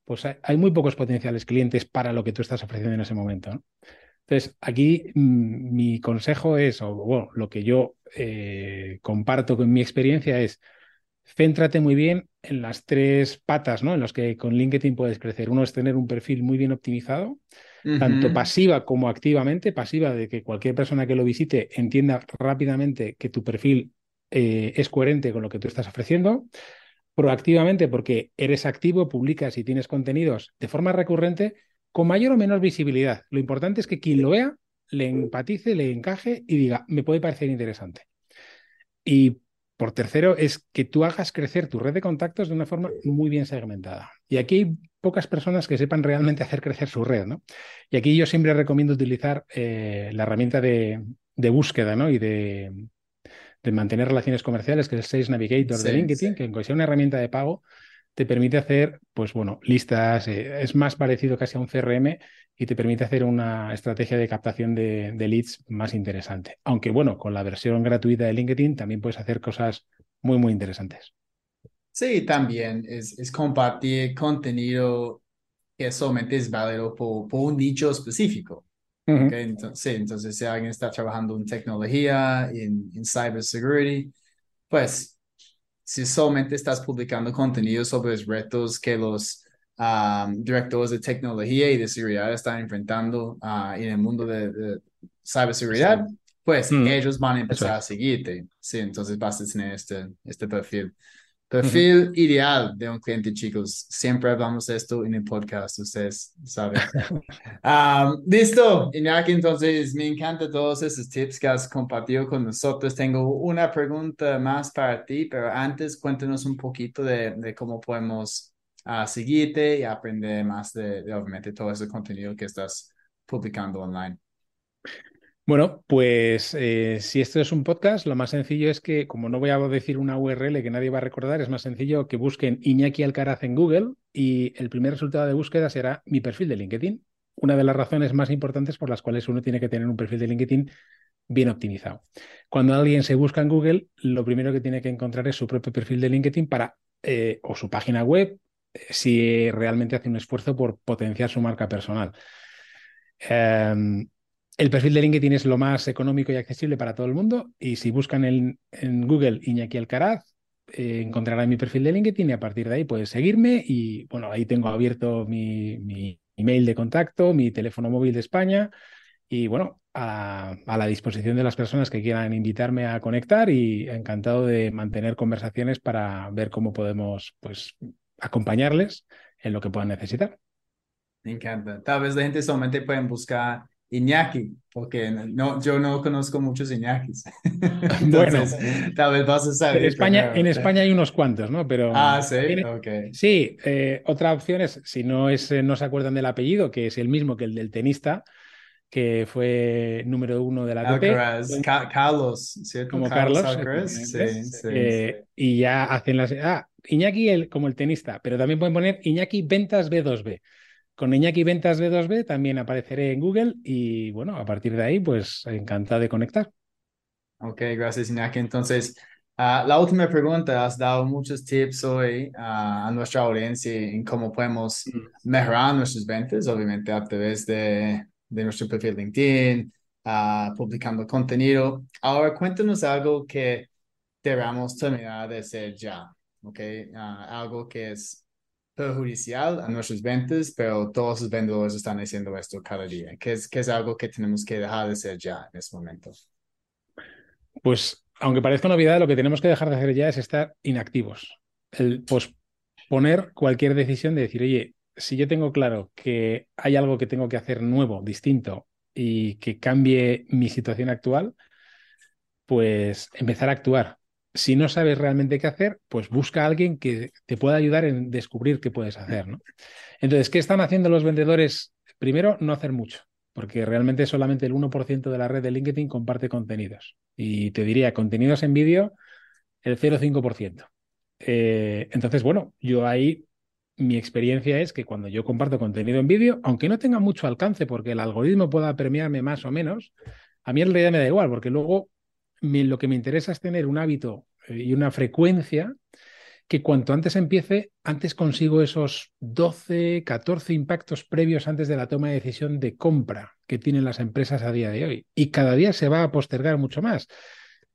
pues hay, muy pocos potenciales clientes para lo que tú estás ofreciendo en ese momento. Entonces, aquí mm, mi consejo es, o bueno, lo que yo eh, comparto con mi experiencia es, céntrate muy bien en las tres patas, ¿no? En los que con LinkedIn puedes crecer. Uno es tener un perfil muy bien optimizado, tanto pasiva como activamente. Pasiva de que cualquier persona que lo visite entienda rápidamente que tu perfil eh, es coherente con lo que tú estás ofreciendo. Proactivamente porque eres activo, publicas y tienes contenidos de forma recurrente con mayor o menor visibilidad. Lo importante es que quien lo vea le empatice, le encaje y diga, me puede parecer interesante. Y por tercero, es que tú hagas crecer tu red de contactos de una forma muy bien segmentada. Y aquí hay pocas personas que sepan realmente hacer crecer su red, ¿no? Y aquí yo siempre recomiendo utilizar eh, la herramienta de, búsqueda, ¿no? Y de, mantener relaciones comerciales, que es el Sales Navigator de LinkedIn, que aunque sea una herramienta de pago, te permite hacer, pues bueno, listas, eh, es más parecido casi a un CRM y te permite hacer una estrategia de captación de, leads más interesante. Aunque bueno, con la versión gratuita de LinkedIn también puedes hacer cosas muy, muy interesantes. Sí, también es, es compartir contenido que solamente es válido por, un nicho específico. entonces, sí, entonces si alguien está trabajando en tecnología, en, en cybersecurity, pues si solamente estás publicando contenido sobre los retos que los um, directores de tecnología y de seguridad están enfrentando uh, en el mundo de, de ciberseguridad, pues mm. ellos van a empezar a seguirte. Sí, entonces vas a tener este, este perfil. Perfil ideal de un cliente, chicos. Siempre hablamos esto en el podcast, ustedes saben. um, Listo, Iñaki, entonces me encantan todos esos tips que has compartido con nosotros. Tengo una pregunta más para ti, pero antes cuéntanos un poquito de, de cómo podemos uh, seguirte y aprender más de, de, obviamente, todo ese contenido que estás publicando online. Bueno, pues eh, si esto es un podcast, lo más sencillo es que, como no voy a decir una URL que nadie va a recordar, es más sencillo que busquen Iñaki Alcaraz en Google y el primer resultado de búsqueda será mi perfil de LinkedIn. Una de las razones más importantes por las cuales uno tiene que tener un perfil de LinkedIn bien optimizado. Cuando alguien se busca en Google, lo primero que tiene que encontrar es su propio perfil de LinkedIn para, eh, o su página web, eh, si realmente hace un esfuerzo por potenciar su marca personal. Em, el perfil de LinkedIn es lo más económico y accesible para todo el mundo y si buscan en, Google Iñaki Alcaraz, eh, encontrarán mi perfil de LinkedIn y a partir de ahí puedes seguirme y bueno, ahí tengo abierto mi, email de contacto, mi teléfono móvil de España y bueno, a, la disposición de las personas que quieran invitarme a conectar y encantado de mantener conversaciones para ver cómo podemos pues acompañarles en lo que puedan necesitar. Me encanta. Tal vez la gente solamente pueden buscar Iñaki, porque no, yo no conozco muchos Iñakis. bueno, tal vez vas a saber. En España, en España hay unos cuantos, ¿no? Pero, ah, sí, Sí, eh, otra opción es, si no, es, eh, no se acuerdan del apellido, que es el mismo que el del tenista, que fue número uno de la ATP. Carlos, ¿cierto? Como Carlos. sí, sí, eh, y ya hacen las... Ah, Iñaki el, como el tenista, pero también pueden poner Iñaki Ventas B2B. Con Iñaki Ventas B2B también apareceré en Google y bueno, a partir de ahí, pues encantado de conectar. Ok, gracias Iñaki. Entonces, ah, la última pregunta, has dado muchos tips hoy ah, a nuestra audiencia en cómo podemos mm. mejorar nuestras ventas, obviamente a través de, de nuestro perfil LinkedIn, uh, publicando contenido. Ahora cuéntanos algo que debamos terminar de hacer ya, ¿ok? algo que es perjudicial a nuestras ventas, pero todos los vendedores están haciendo esto cada día, que es, que es algo que tenemos que dejar de hacer ya en este momento. Pues, aunque parezca novedad, lo que tenemos que dejar de hacer ya es estar inactivos. El posponer cualquier decisión de decir, oye, si yo tengo claro que hay algo que tengo que hacer nuevo, distinto y que cambie mi situación actual, pues empezar a actuar si no sabes realmente qué hacer, pues busca a alguien que te pueda ayudar en descubrir qué puedes hacer, ¿no? Entonces, ¿qué están haciendo los vendedores? Primero, no hacer mucho, porque realmente solamente el 1% de la red de LinkedIn comparte contenidos. Y te diría, contenidos en vídeo, el 0,5%. Eh, entonces, bueno, yo ahí mi experiencia es que cuando yo comparto contenido en vídeo, aunque no tenga mucho alcance porque el algoritmo pueda premiarme más o menos, a mí en realidad me da igual, porque luego lo que me interesa es tener un hábito eh, y una frecuencia que cuanto antes empiece, antes consigo esos 12, 14 impactos previos antes de la toma de decisión de compra que tienen las empresas a día de hoy. Y cada día se va a postergar mucho más.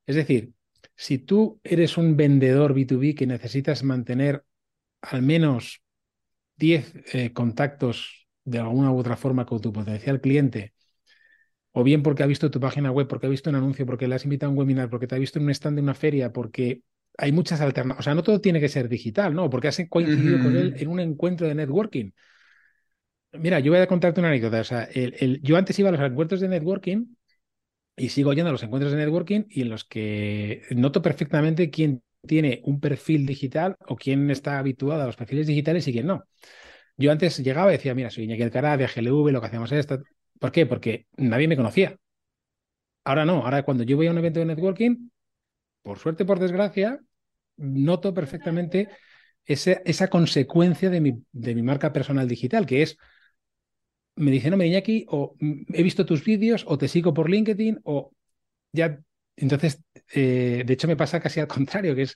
Es decir, si tú eres un vendedor B2B que necesitas mantener al menos 10 eh, contactos de alguna u otra forma con tu potencial cliente o bien porque ha visto tu página web, porque ha visto un anuncio, porque le has invitado a un webinar, porque te ha visto en un stand de una feria, porque hay muchas alternativas. O sea, no todo tiene que ser digital, ¿no? Porque has coincidido con él en un encuentro de networking. Mira, yo voy a contarte una anécdota. O sea, el, el, yo antes iba a los encuentros de networking y sigo yendo a los encuentros de networking y en los que noto perfectamente quién tiene un perfil digital o quién está habituado a los perfiles digitales y quién no. Yo antes llegaba y decía, mira, soy Iñaki Alcaraz de GLV, lo que hacemos es esto. ¿Por qué? Porque nadie me conocía. Ahora no, ahora cuando yo voy a un evento de networking, por suerte, por desgracia, noto perfectamente esa consecuencia de mi, marca personal digital, que es me dicen, no, me Iñaki, o he visto tus vídeos, o te sigo por LinkedIn, o ya. Entonces, eh, de hecho, me pasa casi al contrario, que es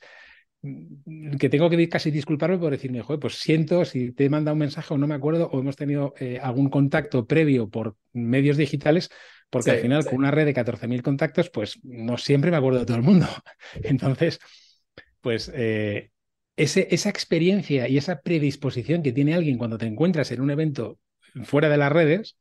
que tengo que casi disculparme por decirme, joder, pues siento si te he mandado un mensaje o no me acuerdo, o hemos tenido eh, algún contacto previo por medios digitales, porque al final, con una red de 14.000 contactos, pues no siempre me acuerdo de todo el mundo. Entonces, pues eh, ese, esa experiencia y esa predisposición que tiene alguien cuando te encuentras en un evento fuera de las redes,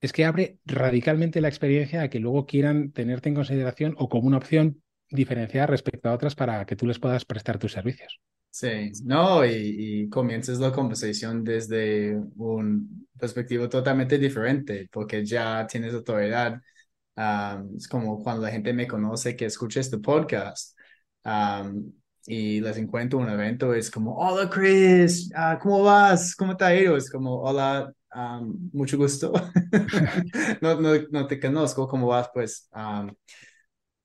es que abre radicalmente la experiencia a que luego quieran tenerte en consideración o como una opción diferenciada respecto a otras para que tú les puedas prestar tus servicios. Sí, no, y, comienzas la conversación desde un perspectiva totalmente diferente, porque ya tienes autoridad. es como cuando la gente me conoce que escucha este podcast y les encuentro un evento, es como, hola Chris, ah, ¿cómo vas? ¿Cómo te ha ido? Es como, hola, mucho gusto. no, no, no, te conozco, ¿cómo vas? Pues,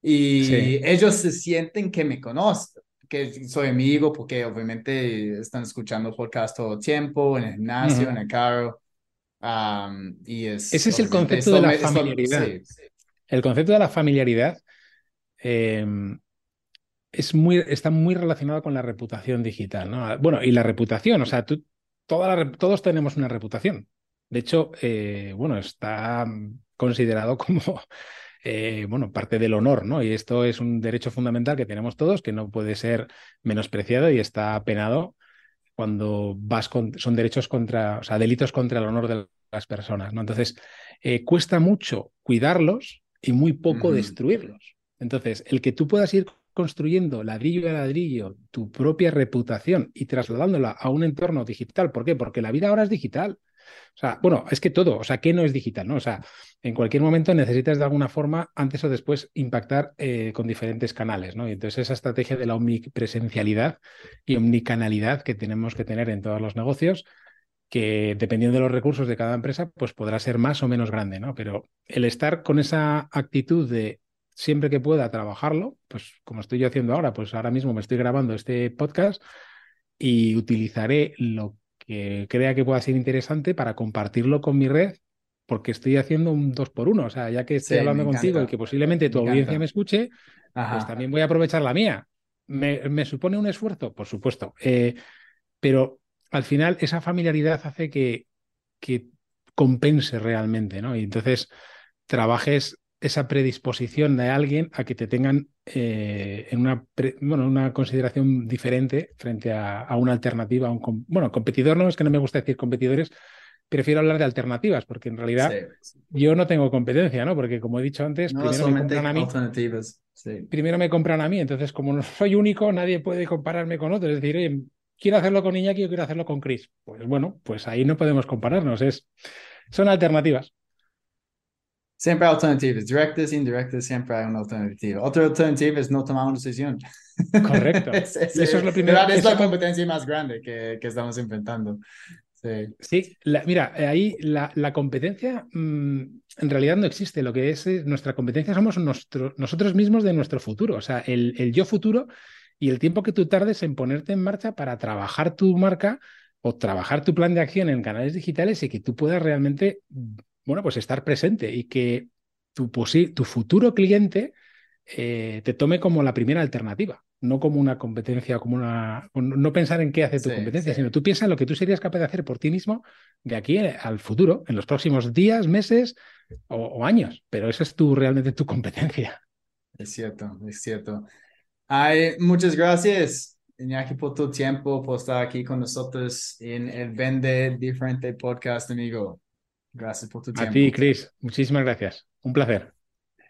y ellos se sienten que me conocen, que soy amigo, porque obviamente están escuchando podcast todo el tiempo, en el gimnasio, en el carro. y es, Ese es el concepto de la familiaridad. El concepto de la familiaridad es muy, está muy relacionado con la reputación digital. ¿no? Bueno, y la reputación, o sea, tú, toda todos tenemos una reputación. De hecho, eh, bueno, está considerado como eh, bueno, parte del honor, ¿no? Y esto es un derecho fundamental que tenemos todos, que no puede ser menospreciado y está penado cuando vas con, son derechos contra, o sea, delitos contra el honor de las personas, ¿no? Entonces, eh, cuesta mucho cuidarlos y muy poco destruirlos. Entonces, el que tú puedas ir construyendo ladrillo a ladrillo tu propia reputación y trasladándola a un entorno digital. ¿Por qué? Porque la vida ahora es digital. O sea, bueno, es que todo, o sea, ¿qué no es digital? ¿no? O sea, en cualquier momento necesitas de alguna forma, antes o después, impactar eh, con diferentes canales, ¿no? Y entonces esa estrategia de la omnipresencialidad y omnicanalidad que tenemos que tener en todos los negocios, que dependiendo de los recursos de cada empresa, pues podrá ser más o menos grande, ¿no? Pero el estar con esa actitud de siempre que pueda trabajarlo, pues como estoy yo haciendo ahora, pues ahora mismo me estoy grabando este podcast y utilizaré lo que crea que pueda ser interesante para compartirlo con mi red, porque estoy haciendo un dos por uno. O sea, ya que estoy hablando contigo y que posiblemente tu audiencia me escuche, pues también voy a aprovechar la mía. ¿Me, supone un esfuerzo? Por supuesto. Eh, pero al final esa familiaridad hace que, que compense realmente, ¿no? Y entonces trabajes esa predisposición de alguien a que te tengan eh, en una, bueno, una consideración diferente frente a, una alternativa, a un bueno, competidor no es que no me gusta decir competidores, prefiero hablar de alternativas, porque en realidad yo no tengo competencia, ¿no? Porque como he dicho antes, primero me compran a mí. Primero me compran a mí, entonces como no soy único, nadie puede compararme con otro. Es decir, oye, quiero hacerlo con Iñaki o quiero hacerlo con Chris. Pues bueno, pues ahí no podemos compararnos, es, son alternativas. Siempre hay alternativas, directas, indirectas, siempre hay una alternativa. Otra alternativa es no tomar una decisión. Correcto. Eso es lo primero. Es la competencia más grande que, que estamos enfrentando. Sí, sí mira, ahí la, la competencia mm, en realidad no existe. Lo que es, nuestra competencia somos nosotros mismos de nuestro futuro. O sea, el, el yo futuro y el tiempo que tú tardes en ponerte en marcha para trabajar tu marca o trabajar tu plan de acción en canales digitales y que tú puedas realmente bueno, pues estar presente y que tu, tu futuro cliente eh, te tome como la primera alternativa, no como una competencia, como una. No pensar en qué hace tu competencia, sino tú piensas en lo que tú serías capaz de hacer por ti mismo de aquí al futuro, en los próximos días, meses o, años. Pero esa es tu, realmente tu competencia. Es cierto, es cierto. Ay, muchas gracias, Iñaki, por tu tiempo, por estar aquí con nosotros en el Vende Diferente Podcast, amigo. Gracias por tu tiempo. A ti, Chris. Muchísimas gracias. Un placer.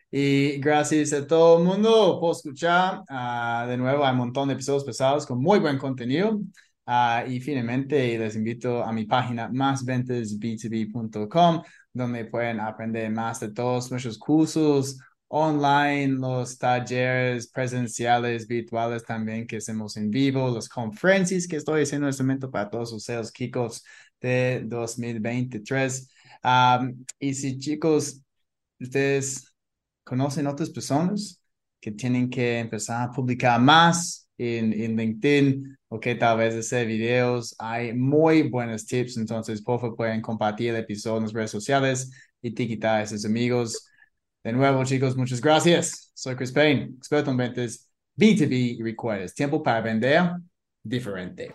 Y gracias a todo el mundo por escuchar. Ah, de nuevo, hay un montón de episodios pesados con muy buen contenido. Ah, y finalmente les invito a mi página másventasb2b.com, donde pueden aprender más de todos nuestros cursos online, los talleres presenciales, virtuales también que hacemos en vivo, las conferencias que estoy haciendo en este momento para todos los sales kickoffs de 2023. Y si chicos, ustedes conocen otras personas que tienen que empezar a publicar más en, en LinkedIn o que tal vez hacer videos, hay muy buenos tips, entonces por favor pueden compartir el episodio en las redes sociales y etiquetar a sus amigos. De nuevo, chicos, muchas gracias. Soy Chris Payne, experto en ventas B2B y recuerdes tiempo para vender diferente.